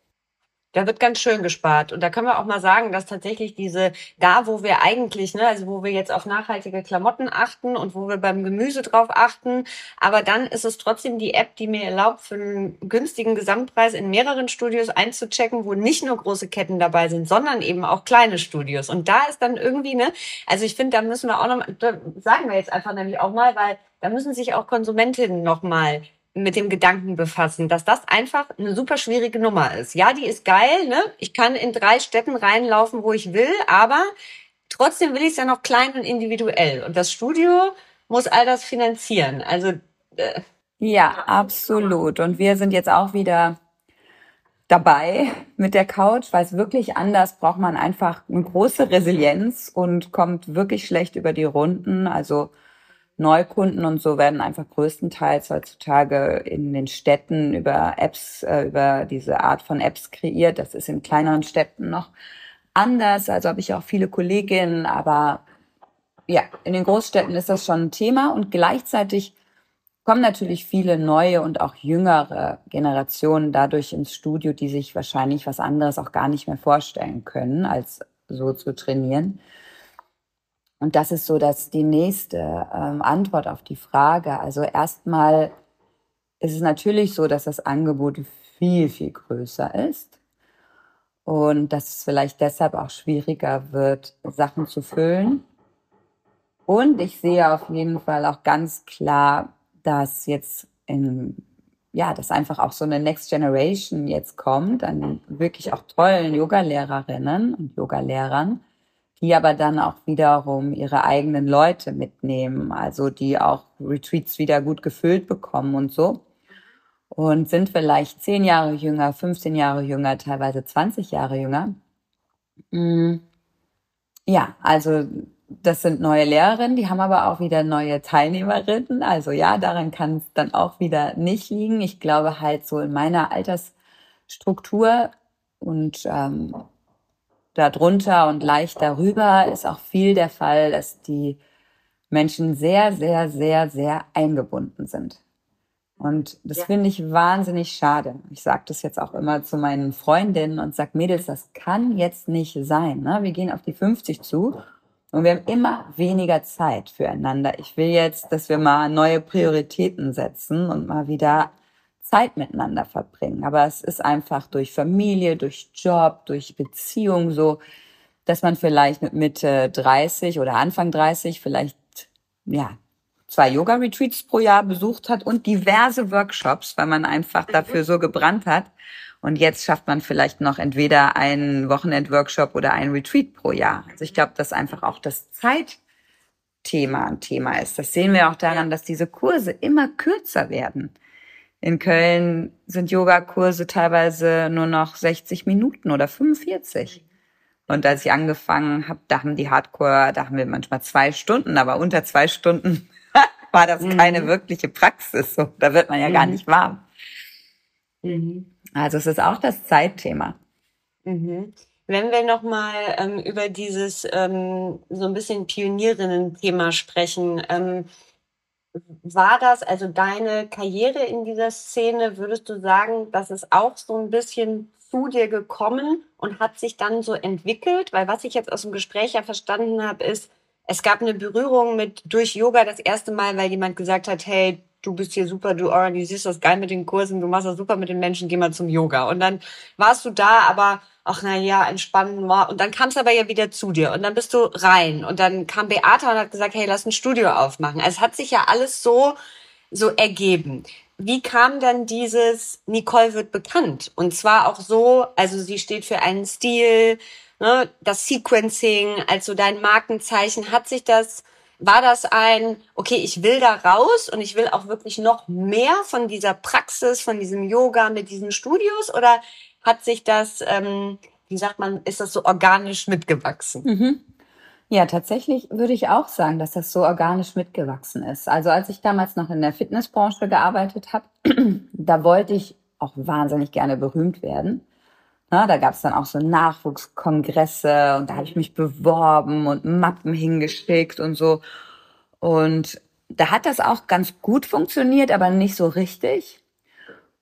Da wird ganz schön gespart. Und da können wir auch mal sagen, dass tatsächlich diese, da wo wir eigentlich, ne, also wo wir jetzt auf nachhaltige Klamotten achten und wo wir beim Gemüse drauf achten, aber dann ist es trotzdem die App, die mir erlaubt, für einen günstigen Gesamtpreis in mehreren Studios einzuchecken, wo nicht nur große Ketten dabei sind, sondern eben auch kleine Studios. Und da ist dann irgendwie, ne, also ich finde, da müssen wir auch noch, da sagen wir jetzt einfach nämlich auch mal, weil da müssen sich auch Konsumentinnen noch mal mit dem Gedanken befassen, dass das einfach eine super schwierige Nummer ist. Ja, die ist geil, ne? Ich kann in drei Städten reinlaufen, wo ich will, aber trotzdem will ich es ja noch klein und individuell. Und das Studio muss all das finanzieren. Also äh. ja, absolut. Und wir sind jetzt auch wieder dabei mit der Couch, weil es wirklich anders braucht man einfach eine große Resilienz und kommt wirklich schlecht über die Runden. Also Neukunden und so werden einfach größtenteils heutzutage in den Städten über Apps, äh, über diese Art von Apps kreiert. Das ist in kleineren Städten noch anders. Also habe ich auch viele Kolleginnen, aber ja, in den Großstädten ist das schon ein Thema und gleichzeitig kommen natürlich viele neue und auch jüngere Generationen dadurch ins Studio, die sich wahrscheinlich was anderes auch gar nicht mehr vorstellen können, als so zu trainieren. Und das ist so, dass die nächste ähm, Antwort auf die Frage. Also erstmal ist es natürlich so, dass das Angebot viel, viel größer ist und dass es vielleicht deshalb auch schwieriger wird, Sachen zu füllen. Und ich sehe auf jeden Fall auch ganz klar, dass jetzt in, ja, dass einfach auch so eine Next Generation jetzt kommt an wirklich auch tollen Yogalehrerinnen und Yogalehrern, die aber dann auch wiederum ihre eigenen Leute mitnehmen, also die auch Retreats wieder gut gefüllt bekommen und so. Und sind vielleicht zehn Jahre jünger, 15 Jahre jünger, teilweise 20 Jahre jünger. Mm. Ja, also das sind neue Lehrerinnen, die haben aber auch wieder neue Teilnehmerinnen. Also ja, daran kann es dann auch wieder nicht liegen. Ich glaube halt so in meiner Altersstruktur und ähm, darunter und leicht darüber ist auch viel der Fall, dass die Menschen sehr, sehr, sehr, sehr eingebunden sind. Und das ja. finde ich wahnsinnig schade. Ich sage das jetzt auch immer zu meinen Freundinnen und sag Mädels, das kann jetzt nicht sein. Ne? Wir gehen auf die 50 zu und wir haben immer weniger Zeit füreinander. Ich will jetzt, dass wir mal neue Prioritäten setzen und mal wieder Zeit miteinander verbringen. Aber es ist einfach durch Familie, durch Job, durch Beziehung so, dass man vielleicht mit Mitte 30 oder Anfang 30 vielleicht, ja, zwei Yoga-Retreats pro Jahr besucht hat und diverse Workshops, weil man einfach dafür so gebrannt hat. Und jetzt schafft man vielleicht noch entweder einen Wochenend-Workshop oder einen Retreat pro Jahr. Also ich glaube, dass einfach auch das Zeitthema ein Thema ist. Das sehen wir auch daran, dass diese Kurse immer kürzer werden. In Köln sind Yogakurse teilweise nur noch 60 Minuten oder 45. Und als ich angefangen habe, da haben die Hardcore, da haben wir manchmal zwei Stunden, aber unter zwei Stunden war das mhm. keine wirkliche Praxis. So, da wird man ja mhm. gar nicht warm. Mhm. Also es ist auch das Zeitthema. Mhm. Wenn wir nochmal ähm, über dieses ähm, so ein bisschen Pionierinnen-Thema sprechen, ähm, war das also deine Karriere in dieser Szene? Würdest du sagen, dass es auch so ein bisschen zu dir gekommen und hat sich dann so entwickelt? Weil was ich jetzt aus dem Gespräch ja verstanden habe, ist, es gab eine Berührung mit durch Yoga das erste Mal, weil jemand gesagt hat, hey, du bist hier super, du organisierst das geil mit den Kursen, du machst das super mit den Menschen, geh mal zum Yoga. Und dann warst du da, aber ach na ja, entspannen war. Und dann kam es aber ja wieder zu dir und dann bist du rein und dann kam Beata und hat gesagt, hey, lass ein Studio aufmachen. Also es hat sich ja alles so so ergeben. Wie kam dann dieses Nicole wird bekannt? Und zwar auch so, also sie steht für einen Stil, ne, das Sequencing, also dein Markenzeichen. Hat sich das war das ein, okay, ich will da raus und ich will auch wirklich noch mehr von dieser Praxis, von diesem Yoga mit diesen Studios oder hat sich das, ähm, wie sagt man, ist das so organisch mitgewachsen? Mhm. Ja, tatsächlich würde ich auch sagen, dass das so organisch mitgewachsen ist. Also als ich damals noch in der Fitnessbranche gearbeitet habe, da wollte ich auch wahnsinnig gerne berühmt werden. Na, da gab es dann auch so Nachwuchskongresse und da habe ich mich beworben und Mappen hingeschickt und so. Und da hat das auch ganz gut funktioniert, aber nicht so richtig.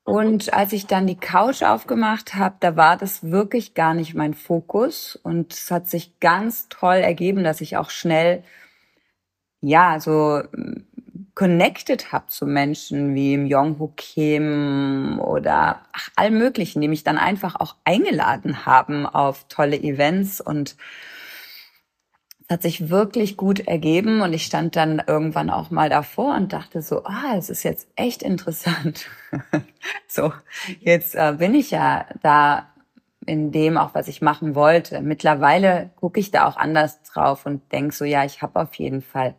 Und als ich dann die Couch aufgemacht habe, da war das wirklich gar nicht mein Fokus. Und es hat sich ganz toll ergeben, dass ich auch schnell, ja, so connected habe zu Menschen wie im Yonghu Kim oder ach, all möglichen, die mich dann einfach auch eingeladen haben auf tolle Events und hat sich wirklich gut ergeben und ich stand dann irgendwann auch mal davor und dachte so, ah, es ist jetzt echt interessant. so, jetzt äh, bin ich ja da in dem auch, was ich machen wollte. Mittlerweile gucke ich da auch anders drauf und denk so, ja, ich habe auf jeden Fall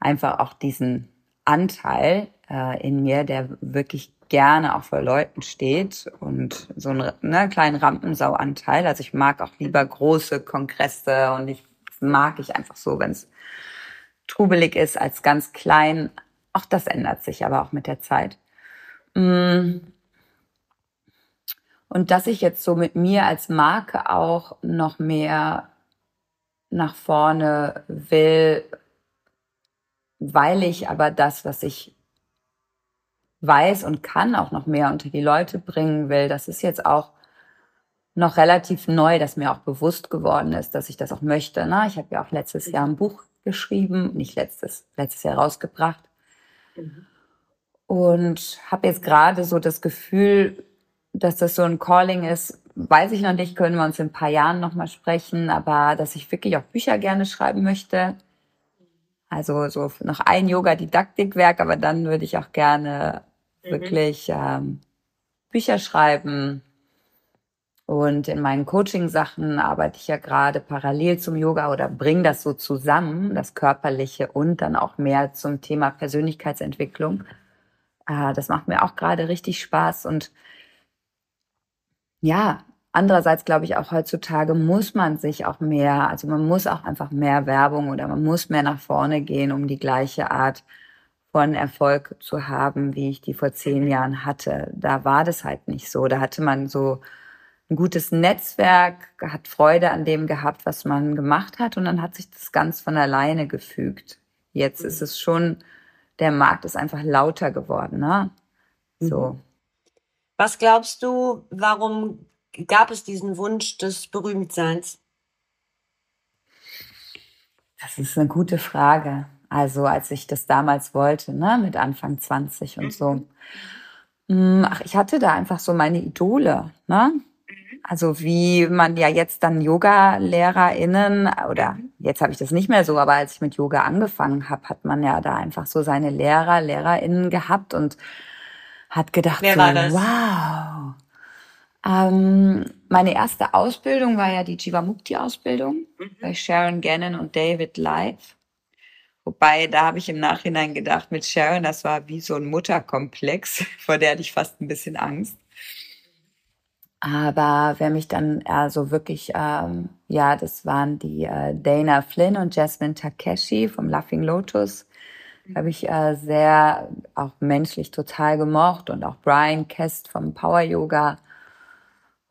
einfach auch diesen Anteil äh, in mir, der wirklich gerne auch vor Leuten steht und so einen ne, kleinen Rampensau-Anteil. Also ich mag auch lieber große Kongresse und ich mag ich einfach so, wenn es trubelig ist, als ganz klein. Auch das ändert sich aber auch mit der Zeit. Mm. Und dass ich jetzt so mit mir als Marke auch noch mehr nach vorne will, weil ich aber das, was ich weiß und kann, auch noch mehr unter die Leute bringen will. Das ist jetzt auch noch relativ neu, dass mir auch bewusst geworden ist, dass ich das auch möchte. Na, ich habe ja auch letztes Jahr ein Buch geschrieben, nicht letztes, letztes Jahr rausgebracht. Mhm. Und habe jetzt gerade so das Gefühl, dass das so ein Calling ist, weiß ich noch nicht, können wir uns in ein paar Jahren nochmal sprechen, aber dass ich wirklich auch Bücher gerne schreiben möchte also so noch ein Yoga-Didaktikwerk, aber dann würde ich auch gerne mhm. wirklich ähm, Bücher schreiben. Und in meinen Coaching-Sachen arbeite ich ja gerade parallel zum Yoga oder bringe das so zusammen, das Körperliche und dann auch mehr zum Thema Persönlichkeitsentwicklung. Äh, das macht mir auch gerade richtig Spaß und ja, Andererseits glaube ich auch heutzutage muss man sich auch mehr, also man muss auch einfach mehr Werbung oder man muss mehr nach vorne gehen, um die gleiche Art von Erfolg zu haben, wie ich die vor zehn Jahren hatte. Da war das halt nicht so. Da hatte man so ein gutes Netzwerk, hat Freude an dem gehabt, was man gemacht hat und dann hat sich das ganz von alleine gefügt. Jetzt ist es schon, der Markt ist einfach lauter geworden, ne? So. Mhm. Was glaubst du, warum gab es diesen Wunsch des Berühmtseins? Das ist eine gute Frage. Also als ich das damals wollte, ne, mit Anfang 20 und so. Mm, ach, ich hatte da einfach so meine Idole, ne? Also wie man ja jetzt dann Yoga-LehrerInnen oder jetzt habe ich das nicht mehr so, aber als ich mit Yoga angefangen habe, hat man ja da einfach so seine Lehrer, LehrerInnen gehabt und hat gedacht, Wer so, wow, ähm, meine erste Ausbildung war ja die Jivamukti-Ausbildung mhm. bei Sharon Gannon und David Life. Wobei, da habe ich im Nachhinein gedacht, mit Sharon, das war wie so ein Mutterkomplex, vor der hatte ich fast ein bisschen Angst. Aber wer mich dann also wirklich, ähm, ja, das waren die äh, Dana Flynn und Jasmine Takeshi vom Laughing Lotus. habe ich äh, sehr auch menschlich total gemocht und auch Brian Kest vom Power Yoga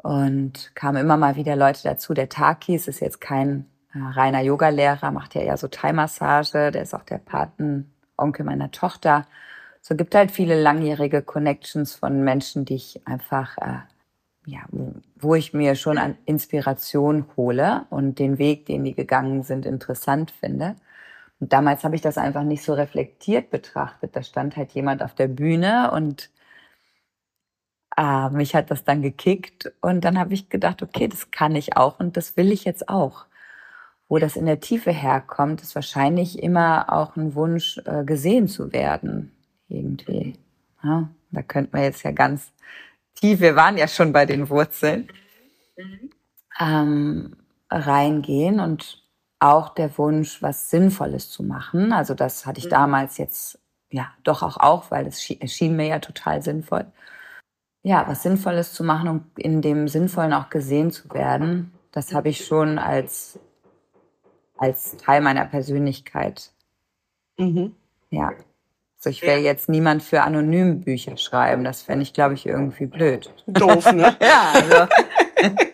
und kamen immer mal wieder Leute dazu. Der Takis ist jetzt kein äh, reiner Yogalehrer, macht ja eher so Thai-Massage, der ist auch der Patenonkel meiner Tochter. So gibt halt viele langjährige Connections von Menschen, die ich einfach, äh, ja, wo ich mir schon an Inspiration hole und den Weg, den die gegangen sind, interessant finde. Und damals habe ich das einfach nicht so reflektiert betrachtet. Da stand halt jemand auf der Bühne und äh, mich hat das dann gekickt und dann habe ich gedacht, okay, das kann ich auch und das will ich jetzt auch. Wo das in der Tiefe herkommt, ist wahrscheinlich immer auch ein Wunsch, äh, gesehen zu werden, irgendwie. Ja, da könnte man jetzt ja ganz tief, wir waren ja schon bei den Wurzeln, ähm, reingehen und auch der Wunsch, was Sinnvolles zu machen. Also das hatte ich mhm. damals jetzt ja doch auch auch, weil es schien mir ja total sinnvoll. Ja, was Sinnvolles zu machen und in dem Sinnvollen auch gesehen zu werden, das habe ich schon als als Teil meiner Persönlichkeit. Mhm. Ja. Also ich will jetzt niemand für anonym Bücher schreiben. Das fände ich, glaube ich, irgendwie blöd. Doof, ne? ja, also.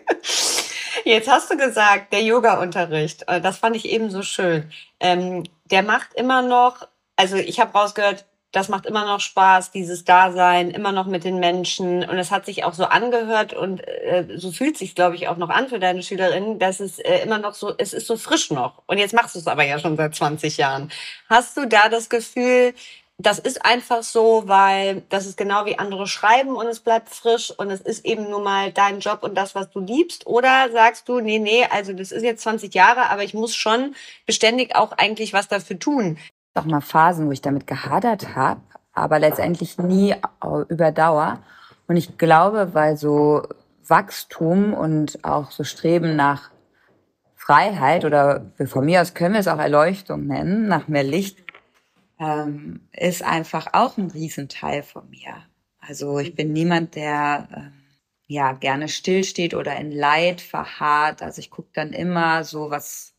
Jetzt hast du gesagt, der Yoga-Unterricht, äh, das fand ich eben so schön. Ähm, der macht immer noch, also ich habe rausgehört, das macht immer noch Spaß, dieses Dasein, immer noch mit den Menschen. Und es hat sich auch so angehört und äh, so fühlt sich, glaube ich, auch noch an für deine Schülerinnen, dass es äh, immer noch so, es ist so frisch noch. Und jetzt machst du es aber ja schon seit 20 Jahren. Hast du da das Gefühl, das ist einfach so, weil das ist genau wie andere schreiben und es bleibt frisch und es ist eben nur mal dein Job und das, was du liebst? Oder sagst du, nee, nee, also das ist jetzt 20 Jahre, aber ich muss schon beständig auch eigentlich was dafür tun? Auch mal Phasen, wo ich damit gehadert habe, aber letztendlich nie über Dauer. Und ich glaube, weil so Wachstum und auch so Streben nach Freiheit oder von mir aus können wir es auch Erleuchtung nennen, nach mehr Licht, ähm, ist einfach auch ein Riesenteil von mir. Also ich bin niemand, der ähm, ja gerne stillsteht oder in Leid verharrt. Also ich gucke dann immer so, was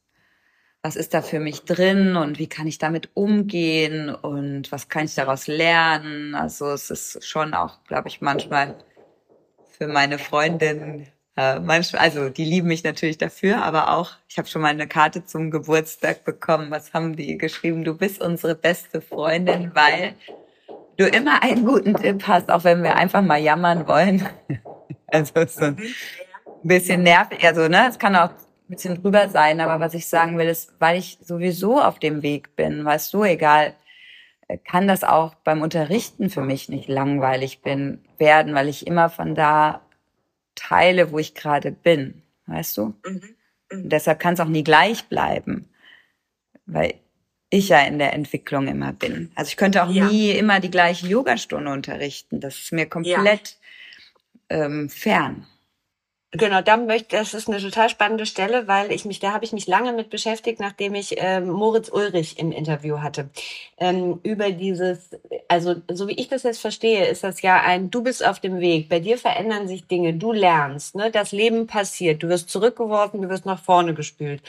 was ist da für mich drin und wie kann ich damit umgehen und was kann ich daraus lernen. Also es ist schon auch, glaube ich, manchmal für meine Freundin äh, manchmal, also die lieben mich natürlich dafür, aber auch, ich habe schon mal eine Karte zum Geburtstag bekommen. Was haben die geschrieben? Du bist unsere beste Freundin, weil du immer einen guten Tipp hast, auch wenn wir einfach mal jammern wollen. also so ein bisschen nervig. Also, ne, es kann auch bisschen drüber sein, aber was ich sagen will, ist, weil ich sowieso auf dem Weg bin, weißt du, egal, kann das auch beim Unterrichten für mich nicht langweilig bin, werden, weil ich immer von da teile, wo ich gerade bin, weißt du? Mhm. Mhm. deshalb kann es auch nie gleich bleiben, weil ich ja in der Entwicklung immer bin. Also ich könnte auch ja. nie immer die gleiche Yogastunde unterrichten. Das ist mir komplett ja. ähm, fern. Genau, da möchte, das ist eine total spannende Stelle, weil ich mich, da habe ich mich lange mit beschäftigt, nachdem ich ähm, Moritz Ulrich im Interview hatte. Ähm, über dieses, also so wie ich das jetzt verstehe, ist das ja ein, du bist auf dem Weg, bei dir verändern sich Dinge, du lernst, ne, das Leben passiert, du wirst zurückgeworfen, du wirst nach vorne gespült.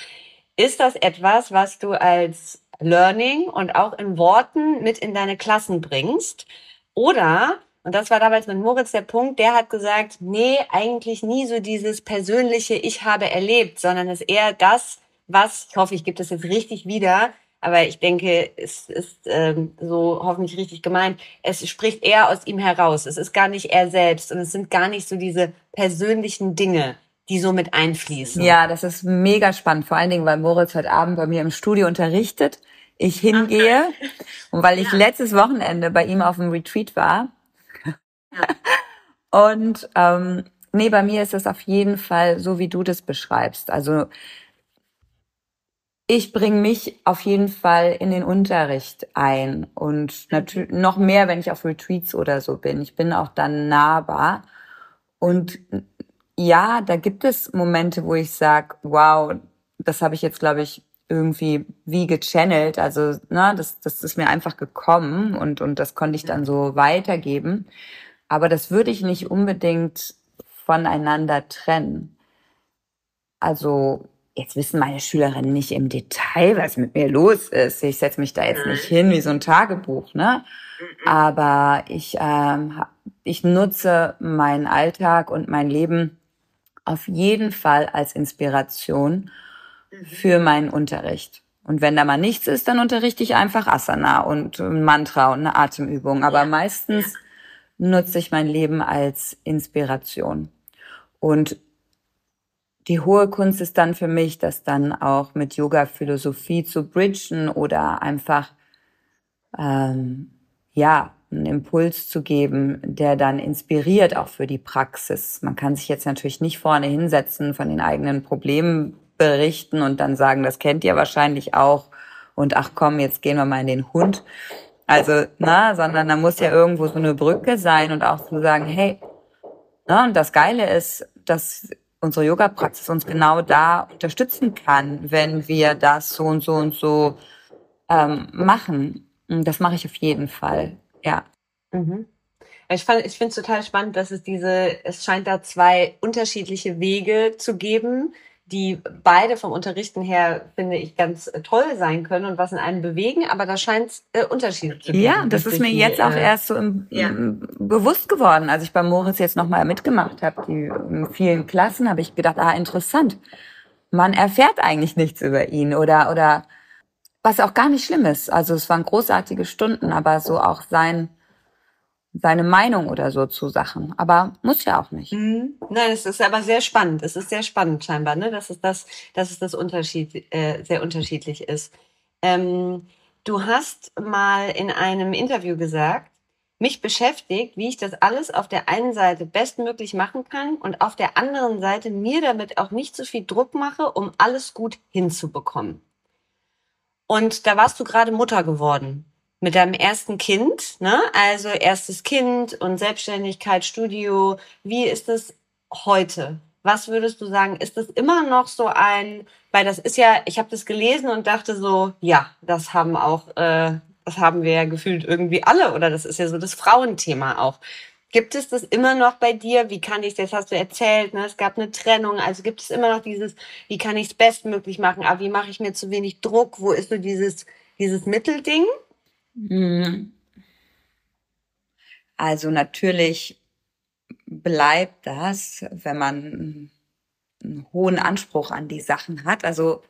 Ist das etwas, was du als Learning und auch in Worten mit in deine Klassen bringst? Oder und das war damals mit Moritz der Punkt, der hat gesagt, nee, eigentlich nie so dieses persönliche Ich habe erlebt, sondern es ist eher das, was, ich hoffe, ich gebe das jetzt richtig wieder, aber ich denke, es ist ähm, so hoffentlich richtig gemeint, es spricht eher aus ihm heraus. Es ist gar nicht er selbst und es sind gar nicht so diese persönlichen Dinge, die so mit einfließen. Ja, das ist mega spannend, vor allen Dingen, weil Moritz heute Abend bei mir im Studio unterrichtet, ich hingehe und weil ich ja. letztes Wochenende bei ihm auf dem Retreat war und ähm, nee, bei mir ist es auf jeden Fall so, wie du das beschreibst. Also ich bringe mich auf jeden Fall in den Unterricht ein und natürlich noch mehr, wenn ich auf Retreats oder so bin. Ich bin auch dann nahbar. Und ja, da gibt es Momente, wo ich sage, wow, das habe ich jetzt, glaube ich, irgendwie wie gechannelt. Also, ne, das, das ist mir einfach gekommen und, und das konnte ich dann so weitergeben. Aber das würde ich nicht unbedingt voneinander trennen. Also jetzt wissen meine Schülerinnen nicht im Detail, was mit mir los ist. Ich setze mich da jetzt nicht hin wie so ein Tagebuch, ne? Aber ich, ähm, ich nutze meinen Alltag und mein Leben auf jeden Fall als Inspiration mhm. für meinen Unterricht. Und wenn da mal nichts ist, dann unterrichte ich einfach Asana und ein Mantra und eine Atemübung. Aber meistens nutze ich mein Leben als Inspiration. Und die hohe Kunst ist dann für mich, das dann auch mit Yoga-Philosophie zu bridgen oder einfach ähm, ja einen Impuls zu geben, der dann inspiriert auch für die Praxis. Man kann sich jetzt natürlich nicht vorne hinsetzen, von den eigenen Problemen berichten und dann sagen, das kennt ihr wahrscheinlich auch und ach komm, jetzt gehen wir mal in den Hund. Also, na, sondern da muss ja irgendwo so eine Brücke sein und auch zu sagen, hey, na, und das Geile ist, dass unsere Yoga-Praxis uns genau da unterstützen kann, wenn wir das so und so und so ähm, machen. Das mache ich auf jeden Fall, ja. Mhm. Ich, fand, ich finde es total spannend, dass es diese, es scheint da zwei unterschiedliche Wege zu geben, die beide vom Unterrichten her, finde ich, ganz äh, toll sein können und was in einem bewegen, aber da scheint es äh, Unterschiede zu geben. Ja, das ist mir jetzt auch äh, erst so im, ja. bewusst geworden, als ich bei Moritz jetzt nochmal mitgemacht habe. Die in vielen Klassen habe ich gedacht, ah, interessant. Man erfährt eigentlich nichts über ihn oder, oder was auch gar nicht schlimm ist. Also es waren großartige Stunden, aber so auch sein seine Meinung oder so zu Sachen. Aber muss ja auch nicht. Mhm. Nein, es ist aber sehr spannend. Es ist sehr spannend scheinbar, ne? dass es das, dass es das Unterschied, äh, sehr unterschiedlich ist. Ähm, du hast mal in einem Interview gesagt, mich beschäftigt, wie ich das alles auf der einen Seite bestmöglich machen kann und auf der anderen Seite mir damit auch nicht so viel Druck mache, um alles gut hinzubekommen. Und da warst du gerade Mutter geworden mit deinem ersten Kind, ne? Also erstes Kind und Selbstständigkeit, Studio. Wie ist es heute? Was würdest du sagen? Ist das immer noch so ein, weil das ist ja, ich habe das gelesen und dachte so, ja, das haben auch, äh, das haben wir ja gefühlt irgendwie alle oder das ist ja so das Frauenthema auch. Gibt es das immer noch bei dir? Wie kann ich das, hast du erzählt, ne? es gab eine Trennung, also gibt es immer noch dieses, wie kann ich es bestmöglich machen, aber wie mache ich mir zu wenig Druck? Wo ist so dieses, dieses Mittelding? Also natürlich bleibt das, wenn man einen hohen Anspruch an die Sachen hat. Also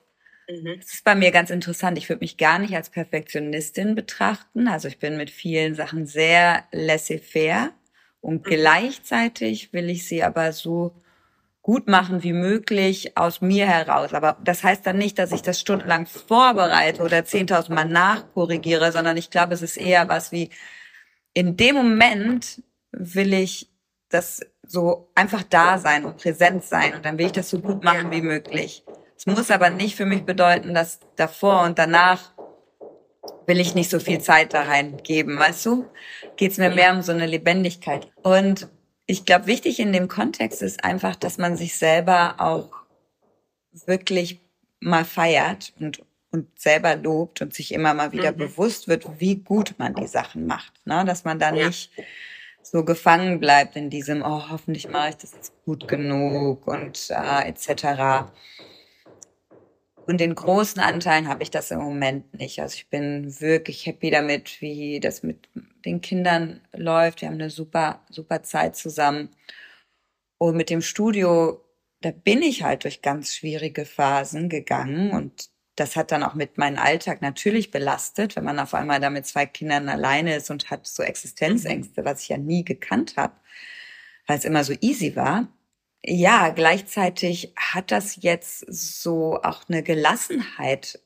mhm. es ist bei mir ganz interessant. Ich würde mich gar nicht als Perfektionistin betrachten. Also ich bin mit vielen Sachen sehr laissez-faire und mhm. gleichzeitig will ich sie aber so gut machen wie möglich aus mir heraus. Aber das heißt dann nicht, dass ich das stundenlang vorbereite oder 10.000 Mal nachkorrigiere, sondern ich glaube, es ist eher was wie, in dem Moment will ich das so einfach da sein und präsent sein und dann will ich das so gut machen wie möglich. Es muss aber nicht für mich bedeuten, dass davor und danach will ich nicht so viel Zeit da reingeben, weißt du? Geht es mir mehr um so eine Lebendigkeit. Und ich glaube, wichtig in dem Kontext ist einfach, dass man sich selber auch wirklich mal feiert und, und selber lobt und sich immer mal wieder mhm. bewusst wird, wie gut man die Sachen macht. Ne? Dass man da ja. nicht so gefangen bleibt in diesem, oh, hoffentlich mache ich das jetzt gut genug und äh, etc. Und den großen Anteilen habe ich das im Moment nicht. Also ich bin wirklich happy damit, wie das mit den Kindern läuft. Wir haben eine super, super Zeit zusammen. Und mit dem Studio, da bin ich halt durch ganz schwierige Phasen gegangen und das hat dann auch mit meinem Alltag natürlich belastet, wenn man auf einmal da mit zwei Kindern alleine ist und hat so Existenzängste, was ich ja nie gekannt habe, weil es immer so easy war ja, gleichzeitig hat das jetzt so auch eine Gelassenheit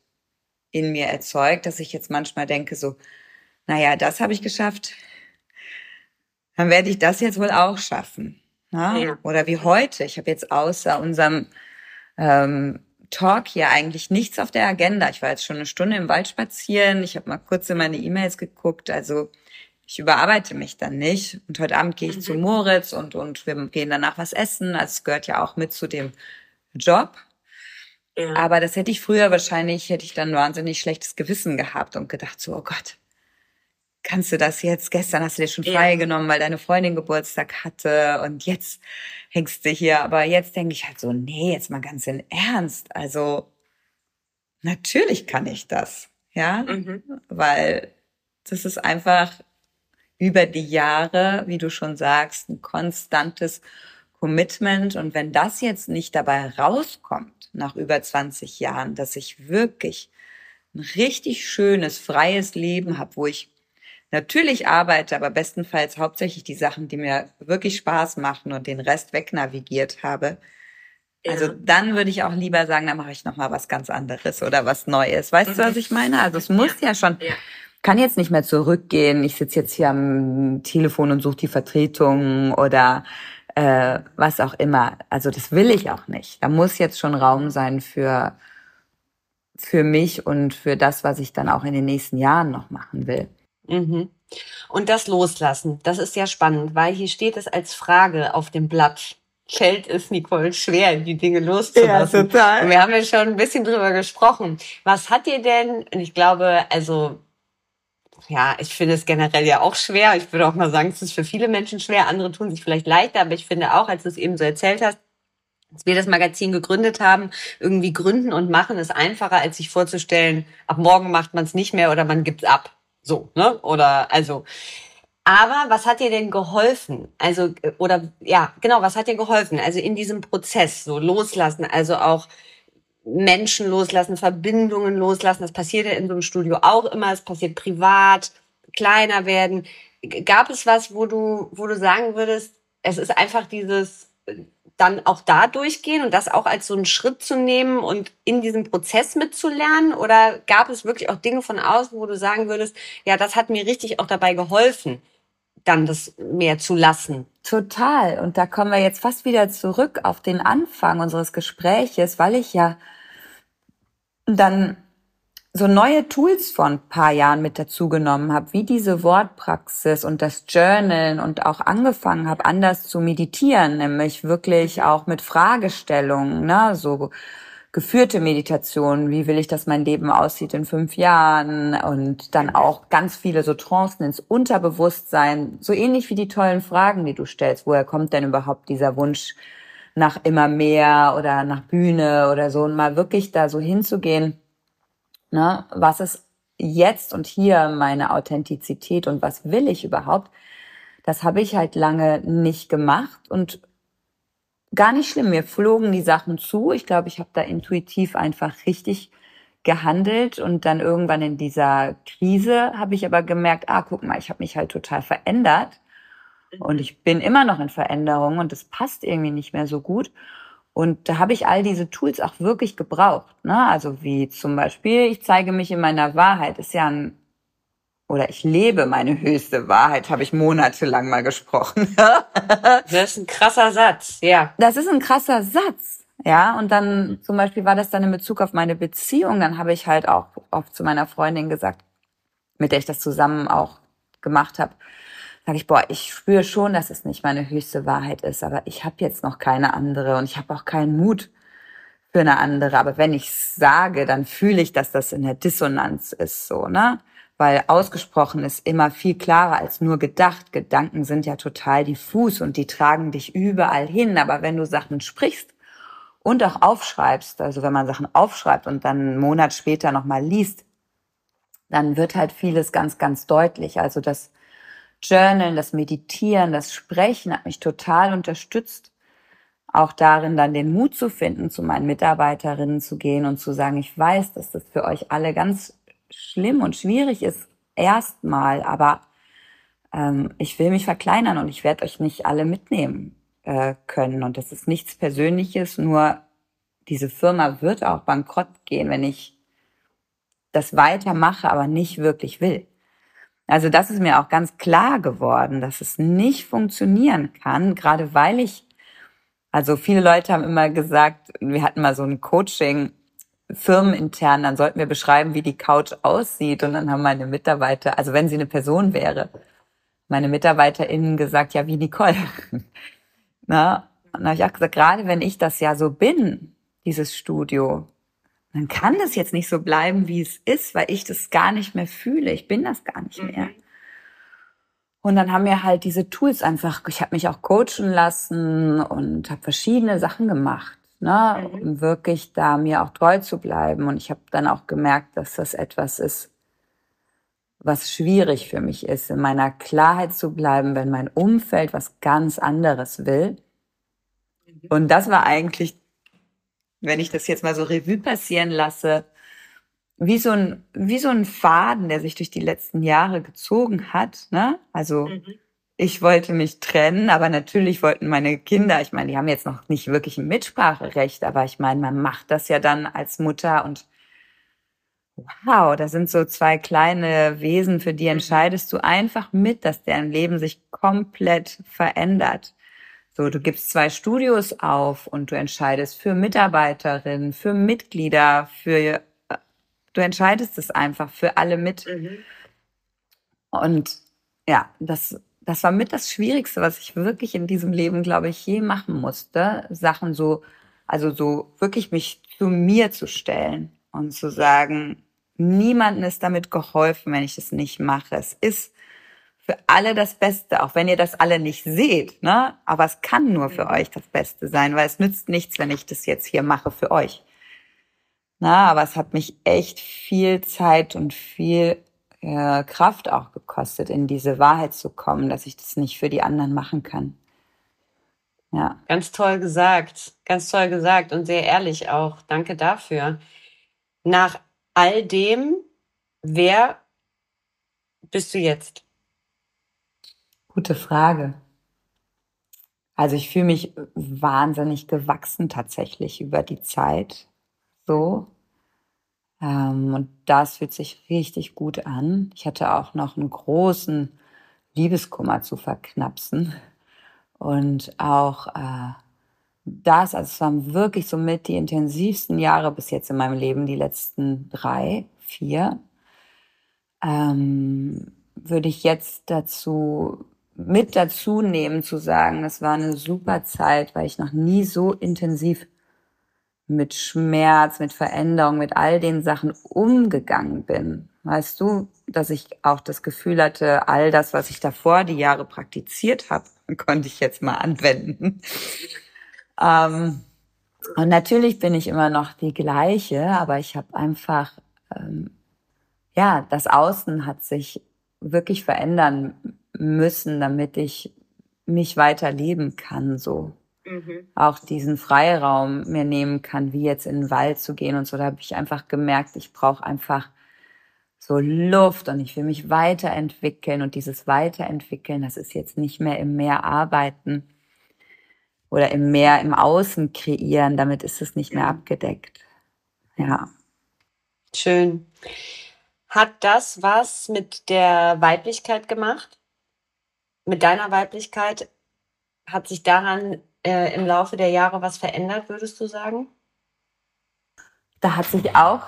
in mir erzeugt, dass ich jetzt manchmal denke so, naja, das habe ich geschafft, dann werde ich das jetzt wohl auch schaffen. Ne? Ja. Oder wie heute. Ich habe jetzt außer unserem ähm, Talk hier eigentlich nichts auf der Agenda. Ich war jetzt schon eine Stunde im Wald spazieren. Ich habe mal kurz in meine E-Mails geguckt. Also ich überarbeite mich dann nicht. Und heute Abend gehe ich mhm. zu Moritz und, und wir gehen danach was essen. Es gehört ja auch mit zu dem Job. Ja. Aber das hätte ich früher wahrscheinlich, hätte ich dann wahnsinnig schlechtes Gewissen gehabt und gedacht so, oh Gott, kannst du das jetzt, gestern hast du dir schon ja. frei genommen, weil deine Freundin Geburtstag hatte und jetzt hängst du hier. Aber jetzt denke ich halt so, nee, jetzt mal ganz in Ernst. Also natürlich kann ich das, ja, mhm. weil das ist einfach über die Jahre, wie du schon sagst, ein konstantes Commitment. Und wenn das jetzt nicht dabei rauskommt, nach über 20 Jahren, dass ich wirklich ein richtig schönes, freies Leben habe, wo ich natürlich arbeite, aber bestenfalls hauptsächlich die Sachen, die mir wirklich Spaß machen und den Rest wegnavigiert habe. Also ja. dann würde ich auch lieber sagen, dann mache ich noch mal was ganz anderes oder was Neues. Weißt mhm. du, was ich meine? Also es muss ja, ja schon, ja. Kann jetzt nicht mehr zurückgehen. Ich sitze jetzt hier am Telefon und suche die Vertretung oder äh, was auch immer. Also das will ich auch nicht. Da muss jetzt schon Raum sein für für mich und für das, was ich dann auch in den nächsten Jahren noch machen will. Mhm. Und das Loslassen, das ist ja spannend, weil hier steht es als Frage auf dem Blatt. Fällt es Nicole schwer, die Dinge loszulassen? Ja, total. Und wir haben ja schon ein bisschen drüber gesprochen. Was hat dir denn, und ich glaube, also, ja, ich finde es generell ja auch schwer. Ich würde auch mal sagen, es ist für viele Menschen schwer. Andere tun sich vielleicht leichter, aber ich finde auch, als du es eben so erzählt hast, als wir das Magazin gegründet haben, irgendwie gründen und machen ist einfacher, als sich vorzustellen, ab morgen macht man es nicht mehr oder man gibt es ab. So, ne? Oder also. Aber was hat dir denn geholfen? Also, oder ja, genau, was hat dir geholfen? Also in diesem Prozess, so loslassen, also auch Menschen loslassen, Verbindungen loslassen. Das passiert ja in so einem Studio auch immer, es passiert privat, kleiner werden. Gab es was, wo du, wo du sagen würdest, es ist einfach dieses dann auch da durchgehen und das auch als so einen Schritt zu nehmen und in diesem Prozess mitzulernen? Oder gab es wirklich auch Dinge von außen, wo du sagen würdest, ja, das hat mir richtig auch dabei geholfen, dann das mehr zu lassen? Total. Und da kommen wir jetzt fast wieder zurück auf den Anfang unseres Gespräches, weil ich ja dann so neue Tools von ein paar Jahren mit dazugenommen habe, wie diese Wortpraxis und das Journalen und auch angefangen habe, anders zu meditieren, nämlich wirklich auch mit Fragestellungen, ne, so geführte Meditationen, wie will ich, dass mein Leben aussieht in fünf Jahren und dann auch ganz viele so Trancen ins Unterbewusstsein, so ähnlich wie die tollen Fragen, die du stellst. Woher kommt denn überhaupt dieser Wunsch nach immer mehr oder nach Bühne oder so und mal wirklich da so hinzugehen Ne? Was ist jetzt und hier meine Authentizität und was will ich überhaupt? Das habe ich halt lange nicht gemacht und gar nicht schlimm. Mir flogen die Sachen zu. Ich glaube, ich habe da intuitiv einfach richtig gehandelt und dann irgendwann in dieser Krise habe ich aber gemerkt, ah, guck mal, ich habe mich halt total verändert und ich bin immer noch in Veränderung und das passt irgendwie nicht mehr so gut. Und da habe ich all diese Tools auch wirklich gebraucht. Ne? Also wie zum Beispiel, ich zeige mich in meiner Wahrheit, ist ja ein, oder ich lebe meine höchste Wahrheit, habe ich monatelang mal gesprochen. das ist ein krasser Satz, ja. Das ist ein krasser Satz. Ja, und dann zum Beispiel war das dann in Bezug auf meine Beziehung, dann habe ich halt auch oft zu meiner Freundin gesagt, mit der ich das zusammen auch gemacht habe, sage ich, boah, ich spüre schon, dass es nicht meine höchste Wahrheit ist, aber ich habe jetzt noch keine andere und ich habe auch keinen Mut für eine andere. Aber wenn ich sage, dann fühle ich, dass das in der Dissonanz ist, so, ne? Weil ausgesprochen ist immer viel klarer als nur gedacht. Gedanken sind ja total diffus und die tragen dich überall hin. Aber wenn du Sachen sprichst und auch aufschreibst, also wenn man Sachen aufschreibt und dann einen Monat später nochmal liest, dann wird halt vieles ganz, ganz deutlich. Also das Journalen, das Meditieren, das Sprechen hat mich total unterstützt. Auch darin dann den Mut zu finden, zu meinen Mitarbeiterinnen zu gehen und zu sagen, ich weiß, dass das für euch alle ganz schlimm und schwierig ist, erstmal, aber ähm, ich will mich verkleinern und ich werde euch nicht alle mitnehmen äh, können. Und das ist nichts Persönliches, nur diese Firma wird auch bankrott gehen, wenn ich das weitermache, aber nicht wirklich will. Also das ist mir auch ganz klar geworden, dass es nicht funktionieren kann, gerade weil ich, also viele Leute haben immer gesagt, wir hatten mal so ein Coaching, firmenintern, dann sollten wir beschreiben, wie die Couch aussieht. Und dann haben meine Mitarbeiter, also wenn sie eine Person wäre, meine MitarbeiterInnen gesagt, ja, wie Nicole. Na, und dann habe ich auch gesagt, gerade wenn ich das ja so bin, dieses Studio, dann kann das jetzt nicht so bleiben, wie es ist, weil ich das gar nicht mehr fühle. Ich bin das gar nicht mehr. Mhm. Und dann haben mir halt diese Tools einfach, ich habe mich auch coachen lassen und habe verschiedene Sachen gemacht, ne, mhm. um wirklich da mir auch treu zu bleiben. Und ich habe dann auch gemerkt, dass das etwas ist, was schwierig für mich ist, in meiner Klarheit zu bleiben, wenn mein Umfeld was ganz anderes will. Mhm. Und das war eigentlich, wenn ich das jetzt mal so Revue passieren lasse, wie so ein, wie so ein Faden, der sich durch die letzten Jahre gezogen hat, ne? Also, mhm. Ich wollte mich trennen, aber natürlich wollten meine Kinder, ich meine, die haben jetzt noch nicht wirklich ein Mitspracherecht, aber ich meine, man macht das ja dann als Mutter und wow, da sind so zwei kleine Wesen, für die mhm. entscheidest du einfach mit, dass deren Leben sich komplett verändert. So, du gibst zwei Studios auf und du entscheidest für Mitarbeiterinnen, für Mitglieder, für Du entscheidest es einfach für alle mit. Mhm. Und ja, das, das war mit das Schwierigste, was ich wirklich in diesem Leben, glaube ich, je machen musste. Sachen so, also so wirklich mich zu mir zu stellen und zu sagen, niemandem ist damit geholfen, wenn ich es nicht mache. Es ist für alle das Beste, auch wenn ihr das alle nicht seht, ne? Aber es kann nur für mhm. euch das Beste sein, weil es nützt nichts, wenn ich das jetzt hier mache für euch. Na, aber es hat mich echt viel Zeit und viel äh, Kraft auch gekostet, in diese Wahrheit zu kommen, dass ich das nicht für die anderen machen kann. Ja. Ganz toll gesagt, ganz toll gesagt und sehr ehrlich auch. Danke dafür. Nach all dem, wer bist du jetzt? Gute Frage. Also ich fühle mich wahnsinnig gewachsen tatsächlich über die Zeit. So. Ähm, und das fühlt sich richtig gut an. Ich hatte auch noch einen großen Liebeskummer zu verknapsen. Und auch äh, das, also es waren wirklich so mit die intensivsten Jahre bis jetzt in meinem Leben, die letzten drei, vier. Ähm, würde ich jetzt dazu mit dazu nehmen zu sagen, das war eine super Zeit, weil ich noch nie so intensiv mit Schmerz, mit Veränderung, mit all den Sachen umgegangen bin. Weißt du, dass ich auch das Gefühl hatte, all das, was ich davor die Jahre praktiziert habe, konnte ich jetzt mal anwenden. Ähm, und natürlich bin ich immer noch die gleiche, aber ich habe einfach, ähm, ja, das Außen hat sich wirklich verändern müssen, damit ich mich weiter leben kann, so mhm. auch diesen Freiraum mir nehmen kann, wie jetzt in den Wald zu gehen und so. Da habe ich einfach gemerkt, ich brauche einfach so Luft und ich will mich weiterentwickeln und dieses Weiterentwickeln, das ist jetzt nicht mehr im Meer arbeiten oder im Meer im Außen kreieren, damit ist es nicht mehr abgedeckt. Ja. Schön. Hat das was mit der Weiblichkeit gemacht? Mit deiner Weiblichkeit? Hat sich daran äh, im Laufe der Jahre was verändert, würdest du sagen? Da hat sich auch,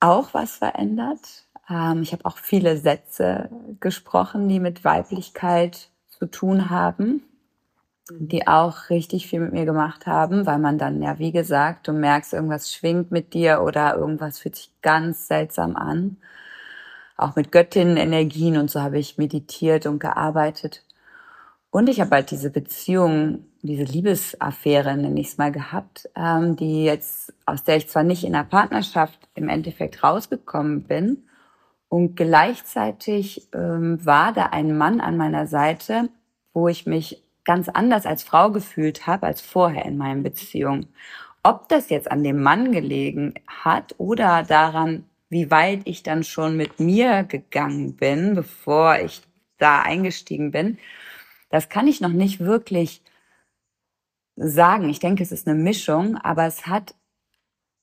auch was verändert. Ähm, ich habe auch viele Sätze gesprochen, die mit Weiblichkeit zu tun haben, die auch richtig viel mit mir gemacht haben, weil man dann ja, wie gesagt, du merkst, irgendwas schwingt mit dir oder irgendwas fühlt sich ganz seltsam an. Auch mit Göttinnenenergien und so habe ich meditiert und gearbeitet. Und ich habe halt diese Beziehung, diese Liebesaffäre, nenne ich es mal, gehabt, ähm, die jetzt, aus der ich zwar nicht in der Partnerschaft im Endeffekt rausgekommen bin, und gleichzeitig ähm, war da ein Mann an meiner Seite, wo ich mich ganz anders als Frau gefühlt habe als vorher in meinen Beziehungen. Ob das jetzt an dem Mann gelegen hat oder daran, wie weit ich dann schon mit mir gegangen bin, bevor ich da eingestiegen bin, das kann ich noch nicht wirklich sagen. Ich denke, es ist eine Mischung, aber es hat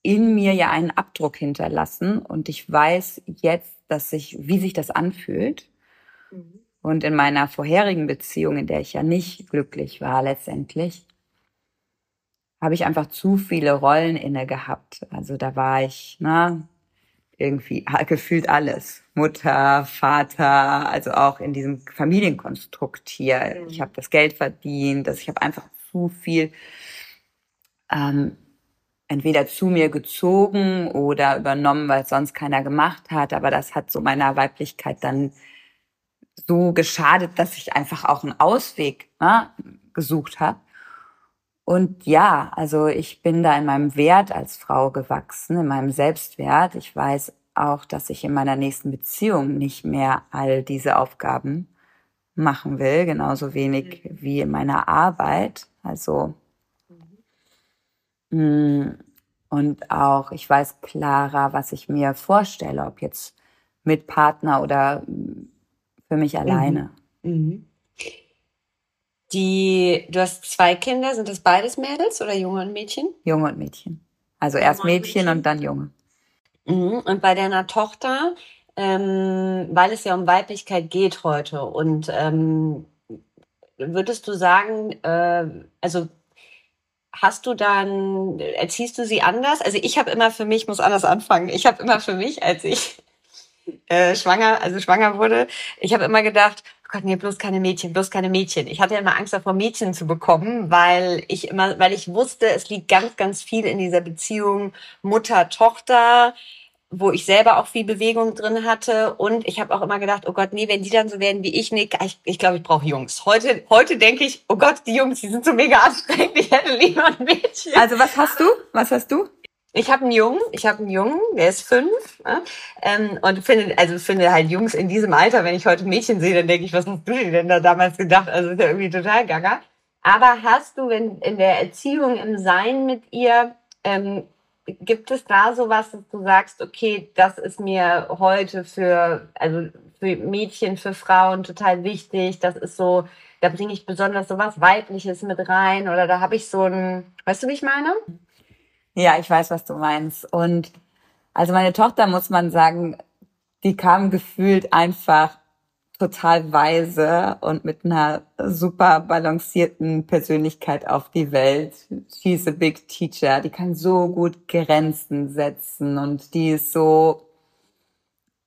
in mir ja einen Abdruck hinterlassen und ich weiß jetzt, dass sich, wie sich das anfühlt. Mhm. Und in meiner vorherigen Beziehung, in der ich ja nicht glücklich war letztendlich, habe ich einfach zu viele Rollen inne gehabt. Also da war ich, na, irgendwie gefühlt alles. Mutter, Vater, also auch in diesem Familienkonstrukt hier. Mhm. Ich habe das Geld verdient, dass ich habe einfach zu viel ähm, entweder zu mir gezogen oder übernommen, weil es sonst keiner gemacht hat. Aber das hat so meiner Weiblichkeit dann so geschadet, dass ich einfach auch einen Ausweg ne, gesucht habe. Und ja, also ich bin da in meinem Wert als Frau gewachsen, in meinem Selbstwert. Ich weiß auch, dass ich in meiner nächsten Beziehung nicht mehr all diese Aufgaben machen will, genauso wenig wie in meiner Arbeit. Also mm, und auch ich weiß klarer, was ich mir vorstelle, ob jetzt mit Partner oder für mich alleine. Mhm. Mhm. Die, du hast zwei Kinder, sind das beides Mädels oder Junge und Mädchen? Junge und Mädchen. Also erst Mädchen, Mädchen, und dann Junge. Mhm. Und bei deiner Tochter, ähm, weil es ja um Weiblichkeit geht heute und ähm, würdest du sagen, äh, also hast du dann, erziehst du sie anders? Also ich habe immer für mich, muss anders anfangen, ich habe immer für mich, als ich äh, schwanger, also schwanger wurde, ich habe immer gedacht, oh Gott, nee, bloß keine Mädchen, bloß keine Mädchen. Ich hatte immer Angst davor, Mädchen zu bekommen, weil ich immer, weil ich wusste, es liegt ganz, ganz viel in dieser Beziehung Mutter-Tochter wo ich selber auch viel Bewegung drin hatte. Und ich habe auch immer gedacht, oh Gott, nee, wenn die dann so werden wie ich, nee, ich, ich glaube, ich brauche Jungs. Heute, heute denke ich, oh Gott, die Jungs, die sind so mega anstrengend, ich hätte lieber ein Mädchen. Also was hast du? Was hast du? Ich habe einen Jungen, ich habe einen Jungen, der ist fünf ne? ähm, und finde, also finde halt Jungs in diesem Alter, wenn ich heute Mädchen sehe, dann denke ich, was hast du dir denn da damals gedacht? Also ist ja irgendwie total gaga. Aber hast du wenn in der Erziehung, im Sein mit ihr ähm, gibt es da sowas, dass du sagst, okay, das ist mir heute für, also für Mädchen, für Frauen total wichtig, das ist so, da bringe ich besonders so was Weibliches mit rein oder da habe ich so ein, weißt du, wie ich meine? Ja, ich weiß, was du meinst. Und also meine Tochter, muss man sagen, die kam gefühlt einfach total weise und mit einer super balancierten Persönlichkeit auf die Welt. She's a big teacher. Die kann so gut Grenzen setzen und die ist so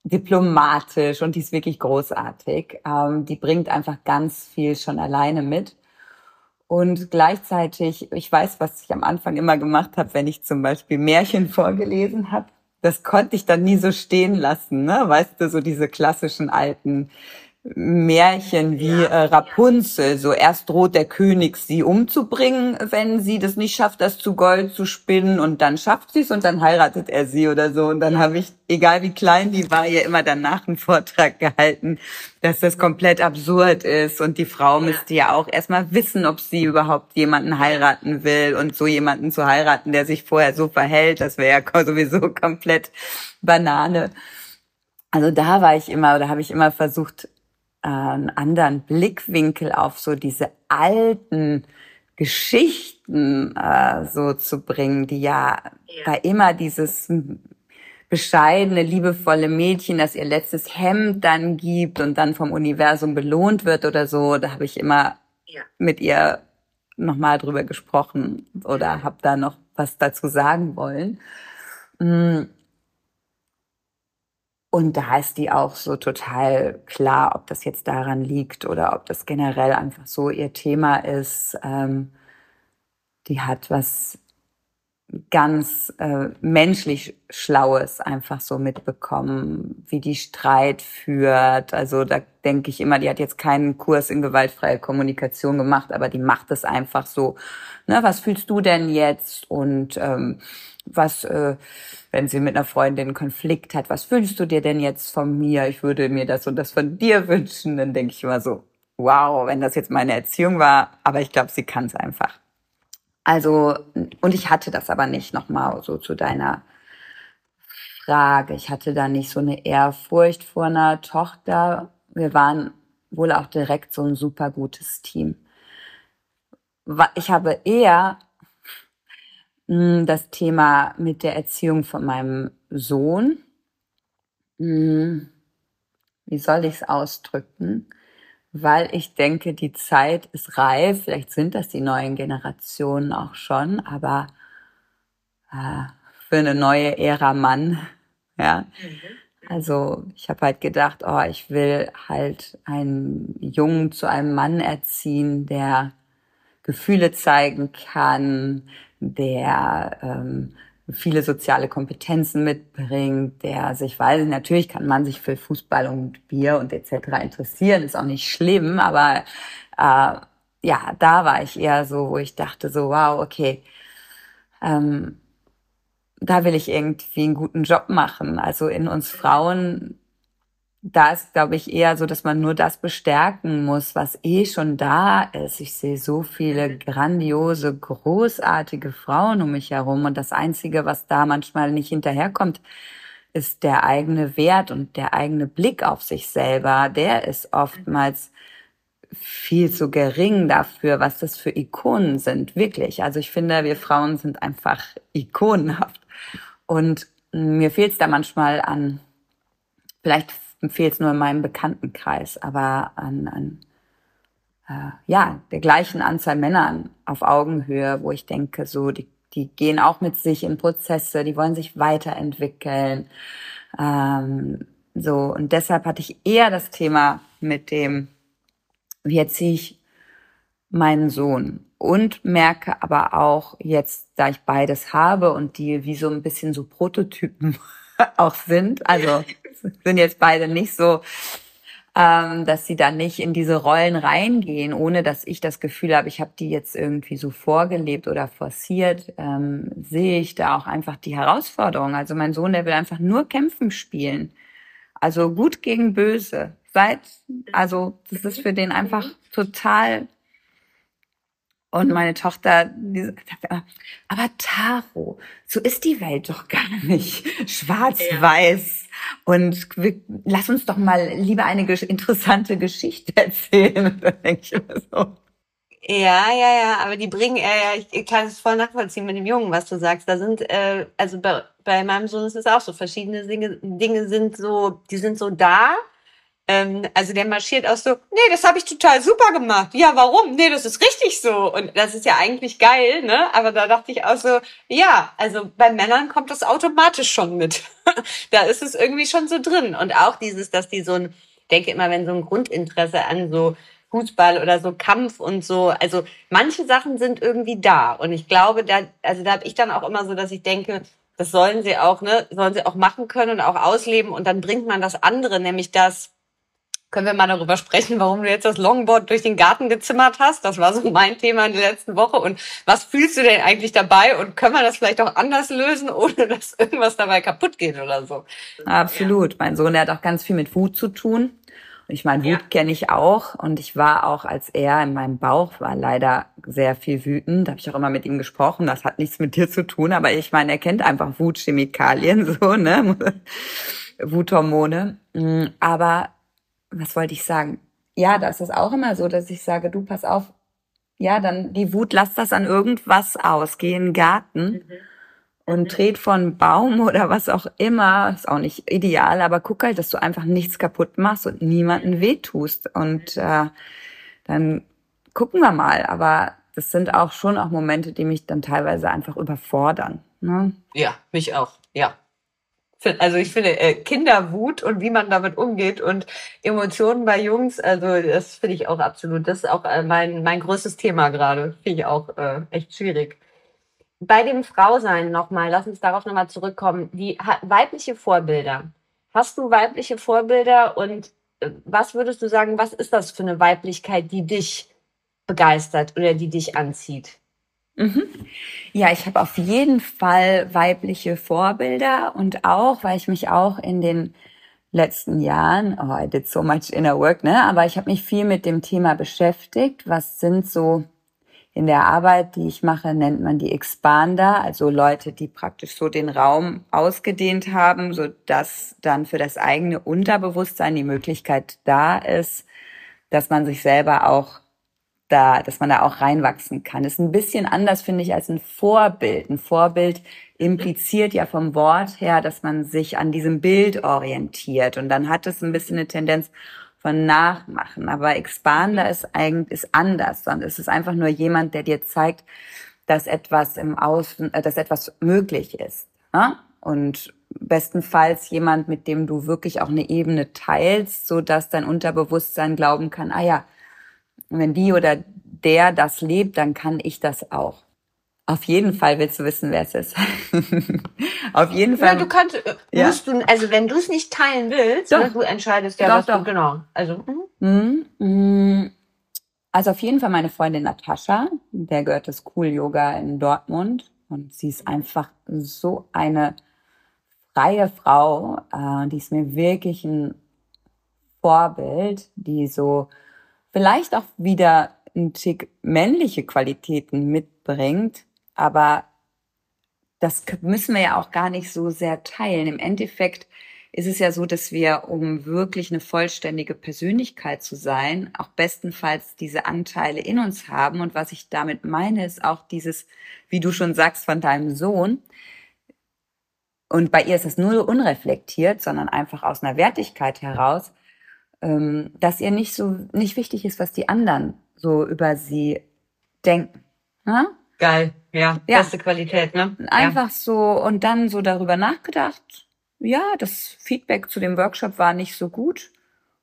diplomatisch und die ist wirklich großartig. Ähm, die bringt einfach ganz viel schon alleine mit. Und gleichzeitig, ich weiß, was ich am Anfang immer gemacht habe, wenn ich zum Beispiel Märchen vorgelesen habe. Das konnte ich dann nie so stehen lassen, ne? Weißt du, so diese klassischen alten Märchen wie äh, Rapunzel. So erst droht der König, sie umzubringen, wenn sie das nicht schafft, das zu Gold zu spinnen und dann schafft sie es und dann heiratet er sie oder so. Und dann habe ich, egal wie klein die war, ihr immer danach einen Vortrag gehalten, dass das komplett absurd ist und die Frau müsste ja auch erstmal wissen, ob sie überhaupt jemanden heiraten will und so jemanden zu heiraten, der sich vorher so verhält, das wäre ja sowieso komplett Banane. Also da war ich immer oder habe ich immer versucht, einen anderen Blickwinkel auf so diese alten Geschichten äh, so zu bringen, die ja, ja. da immer dieses bescheidene, liebevolle Mädchen, das ihr letztes Hemd dann gibt und dann vom Universum belohnt wird oder so, da habe ich immer ja. mit ihr nochmal drüber gesprochen oder habe da noch was dazu sagen wollen. Und da ist die auch so total klar, ob das jetzt daran liegt oder ob das generell einfach so ihr Thema ist. Ähm, die hat was ganz äh, menschlich Schlaues einfach so mitbekommen, wie die Streit führt. Also da denke ich immer, die hat jetzt keinen Kurs in gewaltfreie Kommunikation gemacht, aber die macht es einfach so. Ne, was fühlst du denn jetzt? Und ähm, was, äh, wenn sie mit einer Freundin Konflikt hat, was wünschst du dir denn jetzt von mir? Ich würde mir das und das von dir wünschen. Dann denke ich immer so, wow, wenn das jetzt meine Erziehung war, aber ich glaube, sie kann es einfach. Also, und ich hatte das aber nicht nochmal so zu deiner Frage. Ich hatte da nicht so eine Ehrfurcht vor einer Tochter. Wir waren wohl auch direkt so ein super gutes Team. Ich habe eher hm, das Thema mit der Erziehung von meinem Sohn. Hm, wie soll ich es ausdrücken? Weil ich denke, die Zeit ist reif. Vielleicht sind das die neuen Generationen auch schon, aber äh, für eine neue Ära Mann, ja. Mhm. Also ich habe halt gedacht, oh, ich will halt einen Jungen zu einem Mann erziehen, der Gefühle zeigen kann, der ähm, viele soziale Kompetenzen mitbringt, der sich, weil natürlich kann man sich für Fußball und Bier und etc. interessieren, ist auch nicht schlimm, aber äh, ja, da war ich eher so, wo ich dachte so, wow, okay, ähm, da will ich irgendwie einen guten Job machen. Also in uns Frauen da ist, glaube ich, eher so, dass man nur das bestärken muss, was eh schon da ist. Ich sehe so viele grandiose, großartige Frauen um mich herum und das Einzige, was da manchmal nicht hinterherkommt, ist der eigene Wert und der eigene Blick auf sich selber. Der ist oftmals viel zu gering dafür, was das für Ikonen sind, wirklich. Also ich finde, wir Frauen sind einfach ikonenhaft. Und mir fehlt es da manchmal an vielleicht empfehle es nur in meinem Bekanntenkreis, aber an, an äh, ja, der gleichen Anzahl Männern auf Augenhöhe, wo ich denke, so, die, die gehen auch mit sich in Prozesse, die wollen sich weiterentwickeln. Ähm, so, und deshalb hatte ich eher das Thema mit dem, wie erziehe ich meinen Sohn und merke aber auch jetzt, da ich beides habe und die wie so ein bisschen so Prototypen auch sind, also sind jetzt beide nicht so, ähm, dass sie da nicht in diese Rollen reingehen, ohne dass ich das Gefühl habe, ich habe die jetzt irgendwie so vorgelebt oder forciert, ähm, sehe ich da auch einfach die Herausforderung. Also mein Sohn, der will einfach nur kämpfen spielen. Also gut gegen böse. Seit, also das ist für den einfach total und meine Tochter, die sagt, aber Taro, so ist die Welt doch gar nicht. Schwarz-Weiß. Und wir, lass uns doch mal lieber eine interessante Geschichte erzählen. Da denke ich immer so. Ja, ja, ja, aber die bringen, äh, ich, ich kann es voll nachvollziehen mit dem Jungen, was du sagst. Da sind, äh, also bei, bei meinem Sohn ist es auch so, verschiedene Dinge, Dinge sind so, die sind so da, ähm, also der marschiert auch so, nee, das habe ich total super gemacht. Ja, warum? Nee, das ist richtig so. Und das ist ja eigentlich geil, ne? Aber da dachte ich auch so, ja, also bei Männern kommt das automatisch schon mit. da ist es irgendwie schon so drin. Und auch dieses, dass die so ein, denke immer, wenn so ein Grundinteresse an so Fußball oder so Kampf und so, also manche Sachen sind irgendwie da. Und ich glaube, da, also da habe ich dann auch immer so, dass ich denke, das sollen sie auch, ne, sollen sie auch machen können und auch ausleben. Und dann bringt man das andere, nämlich das, können wir mal darüber sprechen, warum du jetzt das Longboard durch den Garten gezimmert hast? Das war so mein Thema in der letzten Woche. Und was fühlst du denn eigentlich dabei? Und können wir das vielleicht auch anders lösen, ohne dass irgendwas dabei kaputt geht oder so? Absolut. Ja. Mein Sohn, der hat auch ganz viel mit Wut zu tun. Und ich meine, Wut ja. kenne ich auch. Und ich war auch, als er in meinem Bauch war, leider sehr viel wütend. Da habe ich auch immer mit ihm gesprochen. Das hat nichts mit dir zu tun. Aber ich meine, er kennt einfach Wutchemikalien, so, ne? Wuthormone. Mm, aber was wollte ich sagen? Ja, da ist es auch immer so, dass ich sage, du pass auf, ja, dann die Wut, lass das an irgendwas aus, geh in den Garten mhm. und mhm. tret von Baum oder was auch immer, ist auch nicht ideal, aber guck halt, dass du einfach nichts kaputt machst und niemanden wehtust und äh, dann gucken wir mal, aber das sind auch schon auch Momente, die mich dann teilweise einfach überfordern. Ne? Ja, mich auch, ja. Also ich finde äh, Kinderwut und wie man damit umgeht und Emotionen bei Jungs, also das finde ich auch absolut. Das ist auch äh, mein, mein größtes Thema gerade. Finde ich auch äh, echt schwierig. Bei dem Frausein nochmal, lass uns darauf nochmal zurückkommen. Die weibliche Vorbilder. Hast du weibliche Vorbilder und äh, was würdest du sagen, was ist das für eine Weiblichkeit, die dich begeistert oder die dich anzieht? Mhm. Ja, ich habe auf jeden Fall weibliche Vorbilder und auch, weil ich mich auch in den letzten Jahren, oh, I did so much inner work, ne? Aber ich habe mich viel mit dem Thema beschäftigt. Was sind so in der Arbeit, die ich mache, nennt man die Expander, also Leute, die praktisch so den Raum ausgedehnt haben, so dass dann für das eigene Unterbewusstsein die Möglichkeit da ist, dass man sich selber auch da, dass man da auch reinwachsen kann. ist ein bisschen anders, finde ich, als ein Vorbild. Ein Vorbild impliziert ja vom Wort her, dass man sich an diesem Bild orientiert. Und dann hat es ein bisschen eine Tendenz von Nachmachen. Aber Expander ist eigentlich, ist anders, sondern es ist einfach nur jemand, der dir zeigt, dass etwas im Außen, äh, dass etwas möglich ist. Ne? Und bestenfalls jemand, mit dem du wirklich auch eine Ebene teilst, so dass dein Unterbewusstsein glauben kann, ah ja, wenn die oder der das lebt, dann kann ich das auch. Auf jeden Fall willst du wissen, wer es ist. Auf jeden Fall. Ja, du kannst, äh, ja. musst du, also wenn du es nicht teilen willst, doch. Ne, du entscheidest ja, doch, was doch. du, genau. Also, mhm. Mhm. also auf jeden Fall meine Freundin Natascha, der gehört das Cool Yoga in Dortmund und sie ist einfach so eine freie Frau, äh, die ist mir wirklich ein Vorbild, die so vielleicht auch wieder ein Tick männliche Qualitäten mitbringt, aber das müssen wir ja auch gar nicht so sehr teilen. Im Endeffekt ist es ja so, dass wir, um wirklich eine vollständige Persönlichkeit zu sein, auch bestenfalls diese Anteile in uns haben. Und was ich damit meine, ist auch dieses, wie du schon sagst, von deinem Sohn. Und bei ihr ist es nur unreflektiert, sondern einfach aus einer Wertigkeit heraus, ähm, dass ihr nicht so, nicht wichtig ist, was die anderen so über sie denken. Ne? Geil, ja, ja. beste Qualität, ne? Einfach ja. so und dann so darüber nachgedacht. Ja, das Feedback zu dem Workshop war nicht so gut.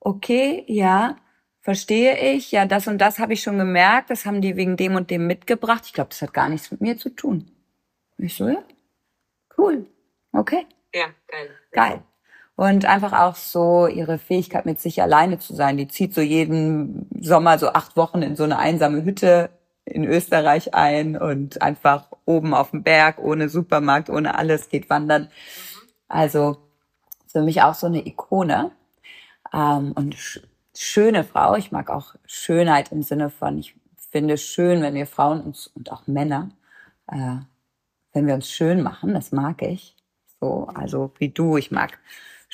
Okay, ja, verstehe ich. Ja, das und das habe ich schon gemerkt. Das haben die wegen dem und dem mitgebracht. Ich glaube, das hat gar nichts mit mir zu tun. Ich so, ja, cool, okay. Ja, geil. Geil. Und einfach auch so ihre Fähigkeit, mit sich alleine zu sein. Die zieht so jeden Sommer so acht Wochen in so eine einsame Hütte in Österreich ein und einfach oben auf dem Berg, ohne Supermarkt, ohne alles, geht wandern. Also für mich auch so eine Ikone. Ähm, und sch schöne Frau. Ich mag auch Schönheit im Sinne von, ich finde es schön, wenn wir Frauen uns und auch Männer, äh, wenn wir uns schön machen, das mag ich. So, also wie du, ich mag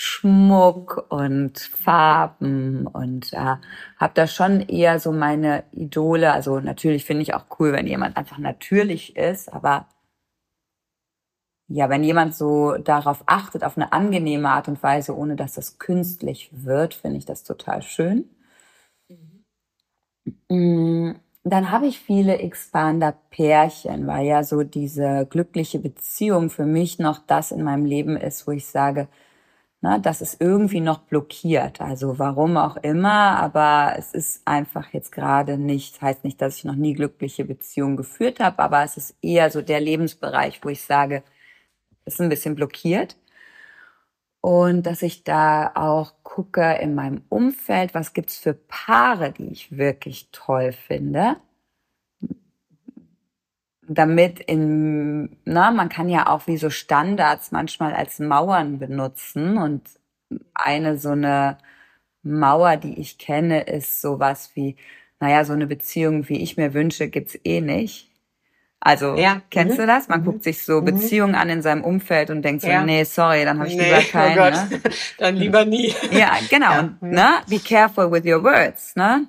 Schmuck und Farben und äh, habe da schon eher so meine Idole. Also natürlich finde ich auch cool, wenn jemand einfach natürlich ist, aber ja, wenn jemand so darauf achtet, auf eine angenehme Art und Weise, ohne dass das künstlich wird, finde ich das total schön. Mhm. Dann habe ich viele Expander-Pärchen, weil ja so diese glückliche Beziehung für mich noch das in meinem Leben ist, wo ich sage, Ne, das ist irgendwie noch blockiert. Also warum auch immer, aber es ist einfach jetzt gerade nicht, heißt nicht, dass ich noch nie glückliche Beziehungen geführt habe, aber es ist eher so der Lebensbereich, wo ich sage, ist ein bisschen blockiert. Und dass ich da auch gucke in meinem Umfeld, was gibt's für Paare, die ich wirklich toll finde damit in, na, man kann ja auch wie so Standards manchmal als Mauern benutzen und eine so eine Mauer, die ich kenne, ist sowas wie, naja, so eine Beziehung, wie ich mir wünsche, gibt's eh nicht. Also, ja. kennst mhm. du das? Man mhm. guckt sich so mhm. Beziehungen an in seinem Umfeld und denkt so, ja. nee, sorry, dann habe ich nee, lieber oh keine. Oh Gott. dann lieber nie. Ja, genau. Ja. Und, ne? Be careful with your words, ne?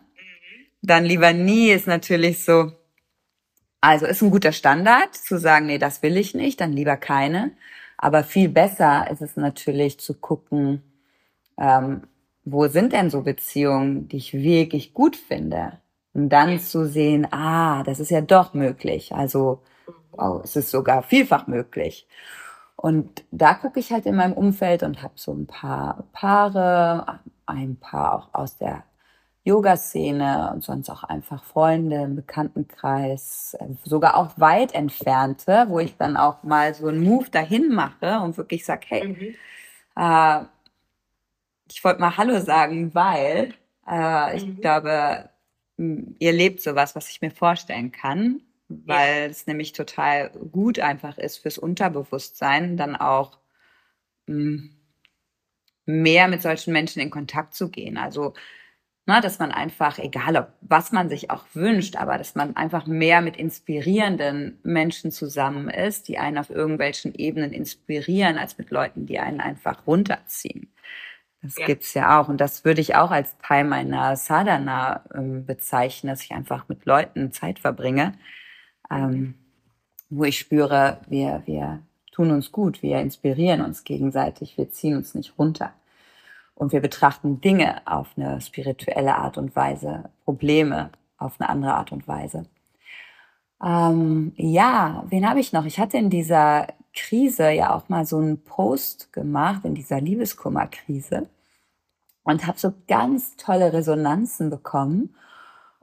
Dann lieber nie ist natürlich so, also ist ein guter Standard zu sagen, nee, das will ich nicht, dann lieber keine. Aber viel besser ist es natürlich zu gucken, ähm, wo sind denn so Beziehungen, die ich wirklich gut finde? Und dann zu sehen, ah, das ist ja doch möglich. Also oh, es ist sogar vielfach möglich. Und da gucke ich halt in meinem Umfeld und habe so ein paar Paare, ein paar auch aus der Yoga-Szene und sonst auch einfach Freunde im Bekanntenkreis, äh, sogar auch weit entfernte, wo ich dann auch mal so einen Move dahin mache und wirklich sage, hey, mhm. äh, ich wollte mal Hallo sagen, weil äh, ich mhm. glaube, ihr lebt sowas, was ich mir vorstellen kann, weil ja. es nämlich total gut einfach ist fürs Unterbewusstsein, dann auch mh, mehr mit solchen Menschen in Kontakt zu gehen. Also Ne, dass man einfach, egal ob was man sich auch wünscht, aber dass man einfach mehr mit inspirierenden Menschen zusammen ist, die einen auf irgendwelchen Ebenen inspirieren, als mit Leuten, die einen einfach runterziehen. Das ja. gibt's ja auch. Und das würde ich auch als Teil meiner Sadhana ähm, bezeichnen, dass ich einfach mit Leuten Zeit verbringe, ähm, wo ich spüre, wir, wir tun uns gut, wir inspirieren uns gegenseitig, wir ziehen uns nicht runter. Und wir betrachten Dinge auf eine spirituelle Art und Weise, Probleme auf eine andere Art und Weise. Ähm, ja, wen habe ich noch? Ich hatte in dieser Krise ja auch mal so einen Post gemacht, in dieser Liebeskummerkrise und habe so ganz tolle Resonanzen bekommen.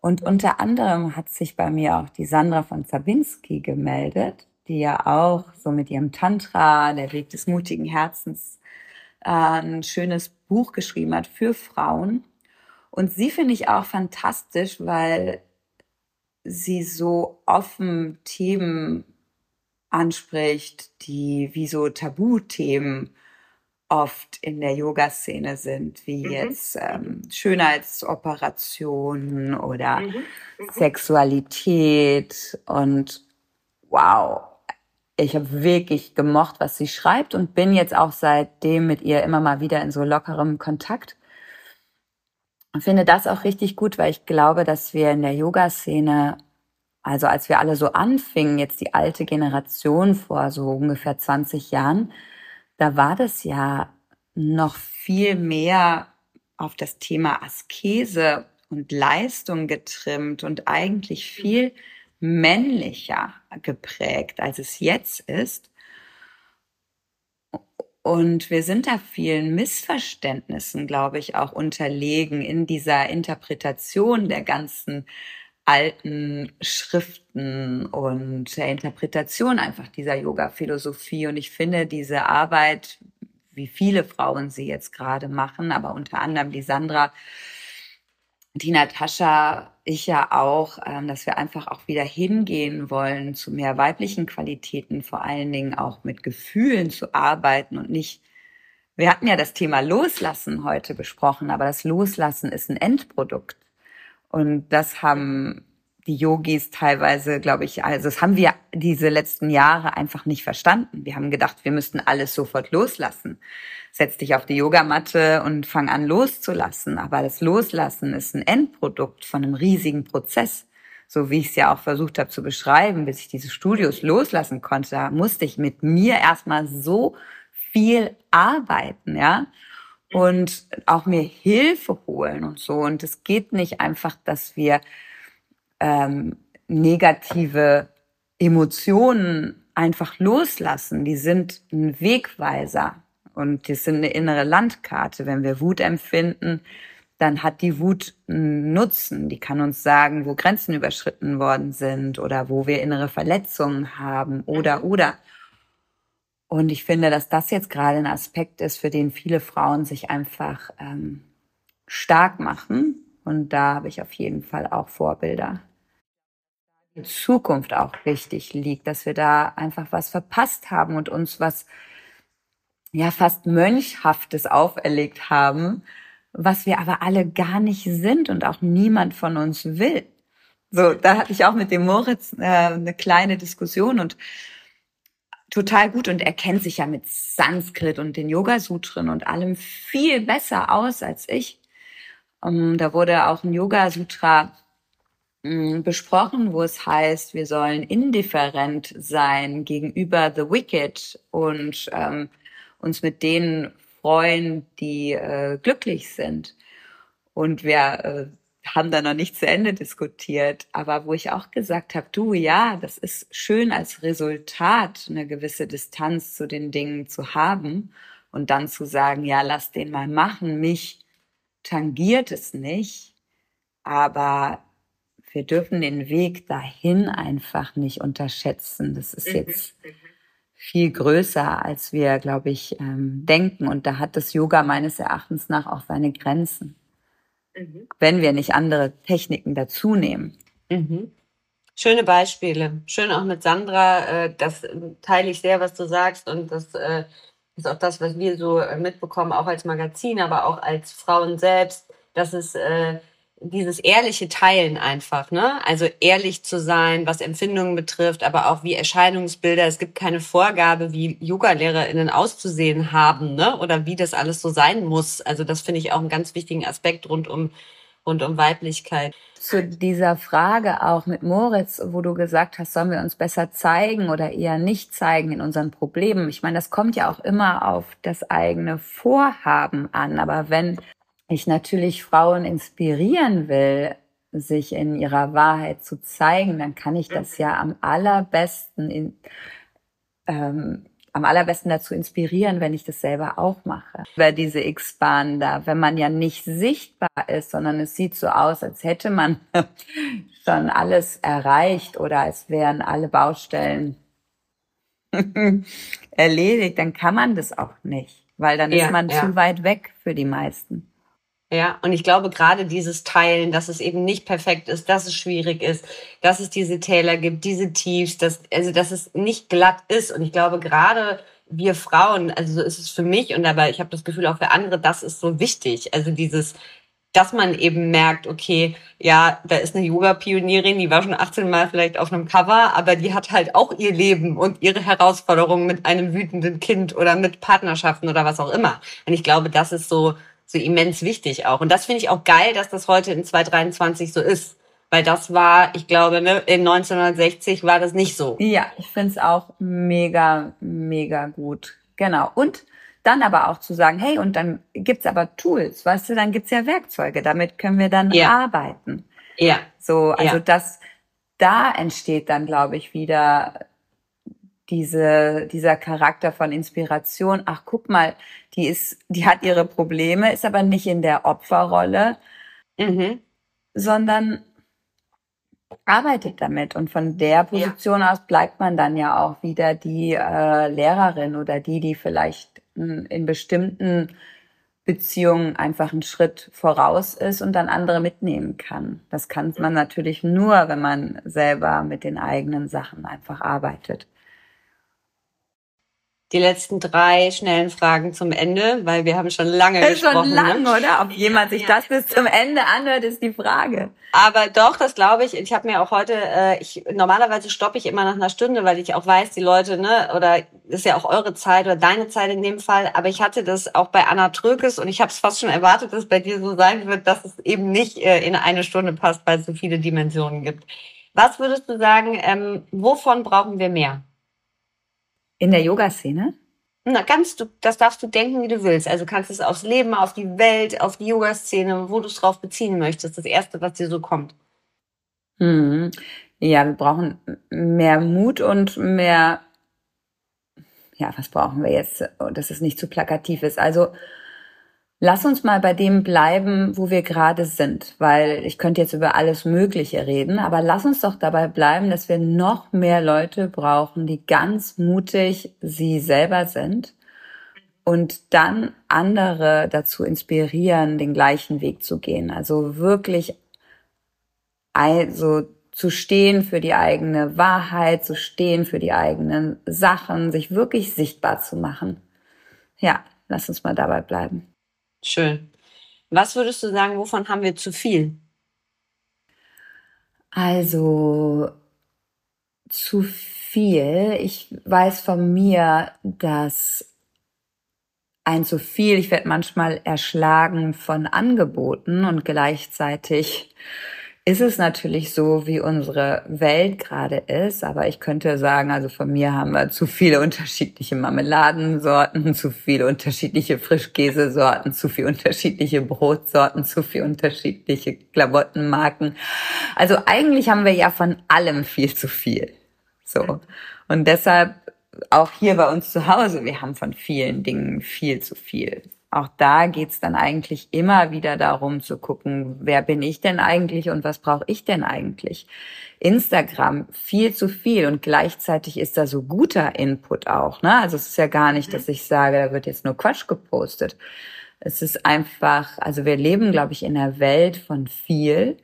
Und unter anderem hat sich bei mir auch die Sandra von Zabinski gemeldet, die ja auch so mit ihrem Tantra, der Weg des mutigen Herzens, äh, ein schönes Buch geschrieben hat für Frauen. Und sie finde ich auch fantastisch, weil sie so offen Themen anspricht, die wie so Tabuthemen oft in der Yoga-Szene sind, wie mhm. jetzt ähm, Schönheitsoperationen oder mhm. Mhm. Sexualität. Und wow, ich habe wirklich gemocht, was sie schreibt und bin jetzt auch seitdem mit ihr immer mal wieder in so lockerem Kontakt. Und finde das auch richtig gut, weil ich glaube, dass wir in der Yoga-Szene, also als wir alle so anfingen, jetzt die alte Generation vor so ungefähr 20 Jahren, da war das ja noch viel mehr auf das Thema Askese und Leistung getrimmt und eigentlich viel männlicher geprägt, als es jetzt ist. Und wir sind da vielen Missverständnissen, glaube ich, auch unterlegen in dieser Interpretation der ganzen alten Schriften und der Interpretation einfach dieser Yoga-Philosophie. Und ich finde diese Arbeit, wie viele Frauen sie jetzt gerade machen, aber unter anderem die Sandra, die Natascha, ich ja auch, ähm, dass wir einfach auch wieder hingehen wollen zu mehr weiblichen Qualitäten, vor allen Dingen auch mit Gefühlen zu arbeiten und nicht wir hatten ja das Thema Loslassen heute besprochen, aber das Loslassen ist ein Endprodukt. Und das haben die Yogis teilweise, glaube ich, also das haben wir diese letzten Jahre einfach nicht verstanden. Wir haben gedacht, wir müssten alles sofort loslassen. Setz dich auf die Yogamatte und fang an loszulassen. Aber das Loslassen ist ein Endprodukt von einem riesigen Prozess. So wie ich es ja auch versucht habe zu beschreiben, bis ich diese Studios loslassen konnte, da musste ich mit mir erstmal so viel arbeiten, ja und auch mir Hilfe holen und so. Und es geht nicht einfach, dass wir ähm, negative Emotionen einfach loslassen. Die sind ein Wegweiser und die sind eine innere Landkarte. Wenn wir Wut empfinden, dann hat die Wut einen Nutzen. Die kann uns sagen, wo Grenzen überschritten worden sind oder wo wir innere Verletzungen haben oder, mhm. oder. Und ich finde, dass das jetzt gerade ein Aspekt ist, für den viele Frauen sich einfach ähm, stark machen. Und da habe ich auf jeden Fall auch Vorbilder. Die Zukunft auch richtig liegt, dass wir da einfach was verpasst haben und uns was ja fast Mönchhaftes auferlegt haben, was wir aber alle gar nicht sind und auch niemand von uns will. So, da hatte ich auch mit dem Moritz äh, eine kleine Diskussion und total gut und er kennt sich ja mit Sanskrit und den Yoga-Sutren und allem viel besser aus als ich. Um, ähm, da wurde auch ein Yoga-Sutra mm, besprochen, wo es heißt, wir sollen indifferent sein gegenüber the wicked und ähm, uns mit denen freuen, die äh, glücklich sind. Und wir äh, haben da noch nicht zu Ende diskutiert, aber wo ich auch gesagt habe, du ja, das ist schön als Resultat, eine gewisse Distanz zu den Dingen zu haben und dann zu sagen, ja, lass den mal machen, mich tangiert es nicht, aber wir dürfen den Weg dahin einfach nicht unterschätzen. Das ist mhm, jetzt mhm. viel größer, als wir, glaube ich, ähm, denken. Und da hat das Yoga meines Erachtens nach auch seine Grenzen mhm. wenn wir nicht andere Techniken dazu nehmen. Mhm. Schöne Beispiele. Schön auch mit Sandra. Äh, das teile ich sehr, was du sagst. Und das äh, ist auch das, was wir so mitbekommen, auch als Magazin, aber auch als Frauen selbst, dass es äh, dieses ehrliche Teilen einfach, ne? Also ehrlich zu sein, was Empfindungen betrifft, aber auch wie Erscheinungsbilder. Es gibt keine Vorgabe, wie Yoga-LehrerInnen auszusehen haben, ne? Oder wie das alles so sein muss. Also das finde ich auch einen ganz wichtigen Aspekt rund um, rund um Weiblichkeit. Zu dieser Frage auch mit Moritz, wo du gesagt hast, sollen wir uns besser zeigen oder eher nicht zeigen in unseren Problemen. Ich meine, das kommt ja auch immer auf das eigene Vorhaben an. Aber wenn ich natürlich Frauen inspirieren will, sich in ihrer Wahrheit zu zeigen, dann kann ich das ja am allerbesten in, ähm, am allerbesten dazu inspirieren, wenn ich das selber auch mache. Über diese Expander, wenn man ja nicht sichtbar ist, sondern es sieht so aus, als hätte man schon alles erreicht oder als wären alle Baustellen erledigt, dann kann man das auch nicht, weil dann ja, ist man ja. zu weit weg für die meisten. Ja, und ich glaube gerade dieses Teilen, dass es eben nicht perfekt ist, dass es schwierig ist, dass es diese Täler gibt, diese Tiefs, dass, also dass es nicht glatt ist. Und ich glaube gerade wir Frauen, also so ist es für mich und aber ich habe das Gefühl auch für andere, das ist so wichtig. Also dieses, dass man eben merkt, okay, ja, da ist eine Yoga-Pionierin, die war schon 18 Mal vielleicht auf einem Cover, aber die hat halt auch ihr Leben und ihre Herausforderungen mit einem wütenden Kind oder mit Partnerschaften oder was auch immer. Und ich glaube, das ist so so immens wichtig auch. Und das finde ich auch geil, dass das heute in 2023 so ist. Weil das war, ich glaube, ne, in 1960 war das nicht so. Ja, ich finde es auch mega, mega gut. Genau. Und dann aber auch zu sagen, hey, und dann gibt's aber Tools, weißt du, dann gibt's ja Werkzeuge, damit können wir dann ja. arbeiten. Ja. So, also ja. das, da entsteht dann, glaube ich, wieder diese, dieser Charakter von Inspiration. Ach, guck mal, die ist, die hat ihre Probleme, ist aber nicht in der Opferrolle, mhm. sondern arbeitet damit. Und von der Position ja. aus bleibt man dann ja auch wieder die äh, Lehrerin oder die, die vielleicht in, in bestimmten Beziehungen einfach einen Schritt voraus ist und dann andere mitnehmen kann. Das kann man natürlich nur, wenn man selber mit den eigenen Sachen einfach arbeitet die letzten drei schnellen Fragen zum Ende, weil wir haben schon lange das ist gesprochen. Schon lang, ne? oder? Ob jemand sich das bis zum Ende anhört, ist die Frage. Aber doch, das glaube ich. Ich habe mir auch heute, äh, ich normalerweise stoppe ich immer nach einer Stunde, weil ich auch weiß, die Leute, ne, oder ist ja auch eure Zeit oder deine Zeit in dem Fall. Aber ich hatte das auch bei Anna Trökes und ich habe es fast schon erwartet, dass es bei dir so sein wird, dass es eben nicht äh, in eine Stunde passt, weil es so viele Dimensionen gibt. Was würdest du sagen, ähm, wovon brauchen wir mehr? In der Yoga-Szene? Na, kannst du, das darfst du denken, wie du willst. Also kannst du es aufs Leben, auf die Welt, auf die Yoga-Szene, wo du es drauf beziehen möchtest. Das erste, was dir so kommt. Hm. Ja, wir brauchen mehr Mut und mehr, ja, was brauchen wir jetzt, dass es nicht zu plakativ ist. Also, Lass uns mal bei dem bleiben, wo wir gerade sind, weil ich könnte jetzt über alles Mögliche reden, aber lass uns doch dabei bleiben, dass wir noch mehr Leute brauchen, die ganz mutig sie selber sind und dann andere dazu inspirieren, den gleichen Weg zu gehen. Also wirklich also zu stehen für die eigene Wahrheit, zu stehen für die eigenen Sachen, sich wirklich sichtbar zu machen. Ja, lass uns mal dabei bleiben. Schön. Was würdest du sagen, wovon haben wir zu viel? Also zu viel. Ich weiß von mir, dass ein zu viel, ich werde manchmal erschlagen von Angeboten und gleichzeitig ist es natürlich so, wie unsere Welt gerade ist. Aber ich könnte sagen, also von mir haben wir zu viele unterschiedliche Marmeladensorten, zu viele unterschiedliche Frischkäsesorten, zu viele unterschiedliche Brotsorten, zu viele unterschiedliche Klamottenmarken. Also eigentlich haben wir ja von allem viel zu viel. So. Und deshalb auch hier bei uns zu Hause, wir haben von vielen Dingen viel zu viel auch da geht's dann eigentlich immer wieder darum zu gucken, wer bin ich denn eigentlich und was brauche ich denn eigentlich? Instagram viel zu viel und gleichzeitig ist da so guter Input auch. Ne? Also es ist ja gar nicht, dass ich sage, da wird jetzt nur Quatsch gepostet. Es ist einfach, also wir leben, glaube ich, in einer Welt von viel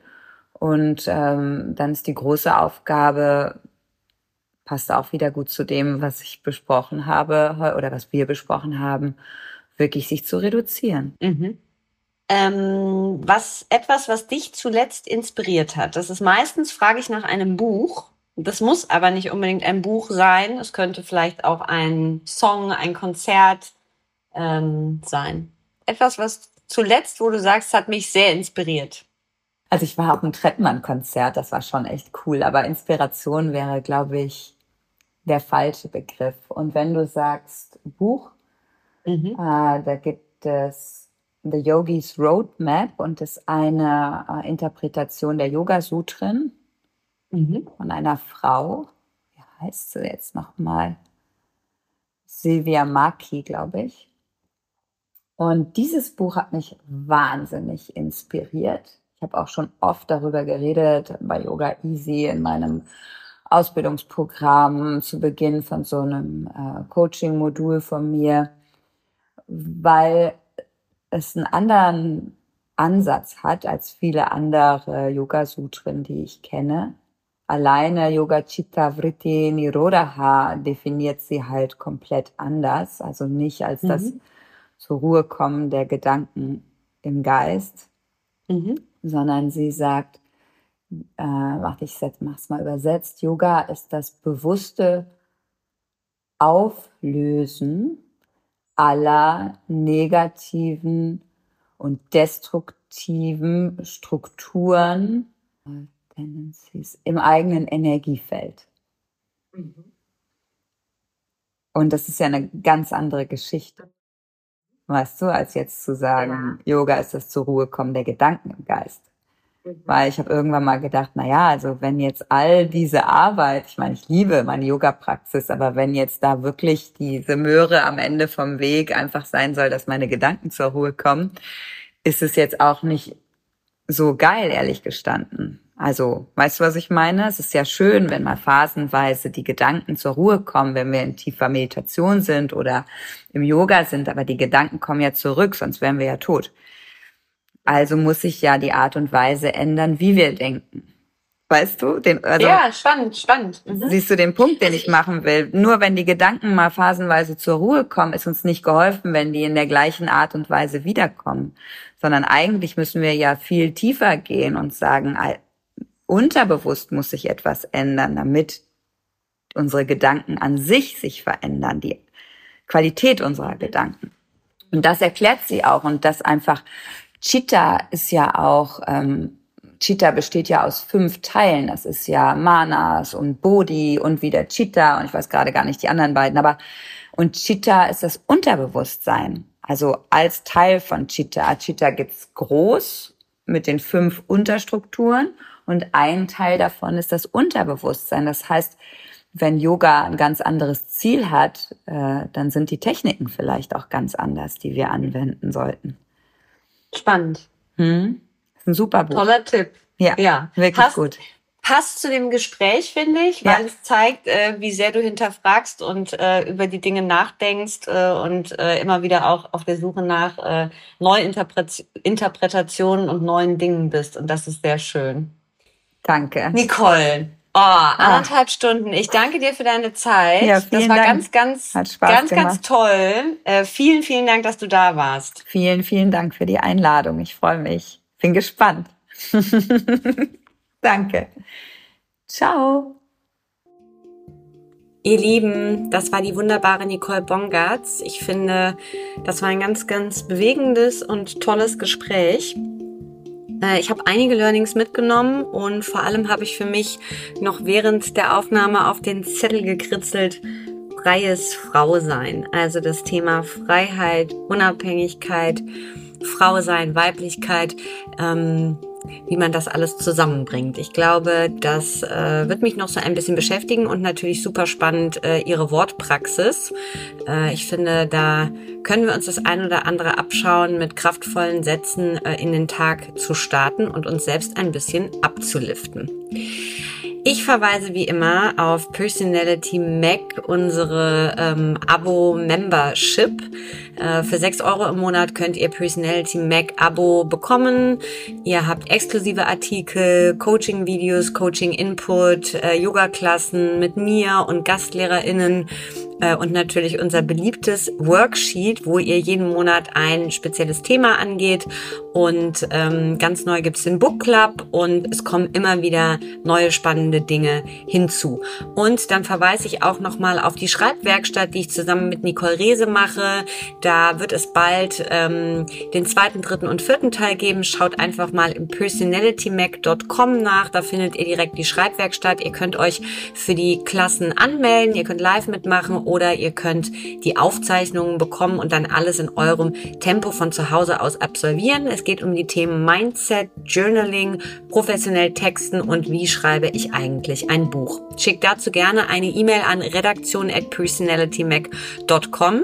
und ähm, dann ist die große Aufgabe, passt auch wieder gut zu dem, was ich besprochen habe oder was wir besprochen haben, wirklich sich zu reduzieren. Mhm. Ähm, was etwas, was dich zuletzt inspiriert hat. Das ist meistens, frage ich nach einem Buch. Das muss aber nicht unbedingt ein Buch sein. Es könnte vielleicht auch ein Song, ein Konzert ähm, sein. Etwas, was zuletzt, wo du sagst, hat mich sehr inspiriert. Also ich war auf einem Trettmann-Konzert, das war schon echt cool, aber Inspiration wäre, glaube ich, der falsche Begriff. Und wenn du sagst Buch, Mhm. Äh, da gibt es The Yogis Roadmap und ist eine äh, Interpretation der Yoga Sutren mhm. von einer Frau. Wie heißt sie jetzt nochmal? Silvia Maki, glaube ich. Und dieses Buch hat mich wahnsinnig inspiriert. Ich habe auch schon oft darüber geredet bei Yoga Easy in meinem Ausbildungsprogramm zu Beginn von so einem äh, Coaching-Modul von mir, weil es einen anderen Ansatz hat als viele andere Yoga-Sutren, die ich kenne. Alleine Yoga Chitta Vritti Nirodha definiert sie halt komplett anders, also nicht als mhm. das zur Ruhe kommen der Gedanken im Geist, mhm. sondern sie sagt, äh, warte, ich mach's mal übersetzt, Yoga ist das bewusste Auflösen aller negativen und destruktiven Strukturen, Tendencies im eigenen Energiefeld. Mhm. Und das ist ja eine ganz andere Geschichte, weißt du, als jetzt zu sagen, ja. Yoga ist das zur Ruhe kommen der Gedanken im Geist. Mhm. Weil ich habe irgendwann mal gedacht, na ja, also wenn jetzt all diese Arbeit, ich meine, ich liebe meine Yoga-Praxis, aber wenn jetzt da wirklich diese Möhre am Ende vom Weg einfach sein soll, dass meine Gedanken zur Ruhe kommen, ist es jetzt auch nicht so geil, ehrlich gestanden. Also, weißt du, was ich meine? Es ist ja schön, wenn mal phasenweise die Gedanken zur Ruhe kommen, wenn wir in tiefer Meditation sind oder im Yoga sind, aber die Gedanken kommen ja zurück, sonst wären wir ja tot. Also muss sich ja die Art und Weise ändern, wie wir denken. Weißt du? Den, also, ja, spannend, spannend. Mhm. Siehst du den Punkt, den ich machen will? Nur wenn die Gedanken mal phasenweise zur Ruhe kommen, ist uns nicht geholfen, wenn die in der gleichen Art und Weise wiederkommen. Sondern eigentlich müssen wir ja viel tiefer gehen und sagen, unterbewusst muss sich etwas ändern, damit unsere Gedanken an sich sich verändern, die Qualität unserer Gedanken. Und das erklärt sie auch. Und das einfach, Chitta ist ja auch, ähm, Chitta besteht ja aus fünf Teilen. Das ist ja Manas und Bodhi und wieder Chitta und ich weiß gerade gar nicht die anderen beiden, aber und Chitta ist das Unterbewusstsein. Also als Teil von Chitta. Chitta gibt's groß mit den fünf Unterstrukturen und ein Teil davon ist das Unterbewusstsein. Das heißt, wenn Yoga ein ganz anderes Ziel hat, äh, dann sind die Techniken vielleicht auch ganz anders, die wir anwenden sollten. Spannend. Hm? ist ein super Buch. Toller Tipp. Ja, ja. wirklich Passt, gut. Passt zu dem Gespräch, finde ich, weil ja. es zeigt, äh, wie sehr du hinterfragst und äh, über die Dinge nachdenkst äh, und äh, immer wieder auch auf der Suche nach äh, Neuinterpretationen und neuen Dingen bist. Und das ist sehr schön. Danke. Nicole. Oh, anderthalb ah. Stunden. Ich danke dir für deine Zeit. Ja, vielen das war Dank. ganz, ganz, ganz, gemacht. ganz toll. Äh, vielen, vielen Dank, dass du da warst. Vielen, vielen Dank für die Einladung. Ich freue mich. Bin gespannt. danke. Ciao. Ihr Lieben, das war die wunderbare Nicole Bongartz. Ich finde, das war ein ganz, ganz bewegendes und tolles Gespräch. Äh, ich habe einige Learnings mitgenommen und vor allem habe ich für mich noch während der Aufnahme auf den Zettel gekritzelt, freies Frausein. Also das Thema Freiheit, Unabhängigkeit, Frau sein, Weiblichkeit. Ähm, wie man das alles zusammenbringt. Ich glaube, das äh, wird mich noch so ein bisschen beschäftigen und natürlich super spannend äh, Ihre Wortpraxis. Äh, ich finde, da können wir uns das ein oder andere abschauen, mit kraftvollen Sätzen äh, in den Tag zu starten und uns selbst ein bisschen abzuliften. Ich verweise wie immer auf Personality Mac, unsere ähm, Abo-Membership. Äh, für 6 Euro im Monat könnt ihr Personality Mac Abo bekommen. Ihr habt exklusive Artikel, Coaching-Videos, Coaching-Input, äh, Yoga-Klassen mit mir und GastlehrerInnen äh, und natürlich unser beliebtes Worksheet, wo ihr jeden Monat ein spezielles Thema angeht. Und ähm, ganz neu gibt's den Book Club und es kommen immer wieder neue spannende Dinge hinzu. Und dann verweise ich auch nochmal auf die Schreibwerkstatt, die ich zusammen mit Nicole Rehse mache. Da wird es bald ähm, den zweiten, dritten und vierten Teil geben. Schaut einfach mal im personalitymac.com nach. Da findet ihr direkt die Schreibwerkstatt. Ihr könnt euch für die Klassen anmelden. Ihr könnt live mitmachen oder ihr könnt die Aufzeichnungen bekommen und dann alles in eurem Tempo von zu Hause aus absolvieren. Es geht um die Themen Mindset, Journaling, professionell Texten und wie schreibe ich ein eigentlich ein Buch? Schickt dazu gerne eine E-Mail an redaktion at personalitymac.com.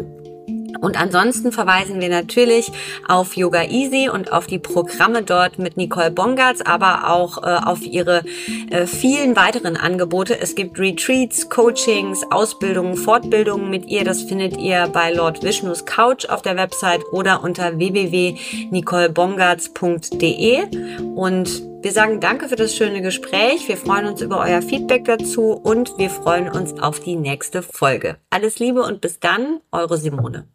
Und ansonsten verweisen wir natürlich auf Yoga Easy und auf die Programme dort mit Nicole Bongartz, aber auch äh, auf ihre äh, vielen weiteren Angebote. Es gibt Retreats, Coachings, Ausbildungen, Fortbildungen mit ihr. Das findet ihr bei Lord Vishnus Couch auf der Website oder unter www.nicolebongartz.de. Und wir sagen danke für das schöne Gespräch. Wir freuen uns über euer Feedback dazu und wir freuen uns auf die nächste Folge. Alles Liebe und bis dann, eure Simone.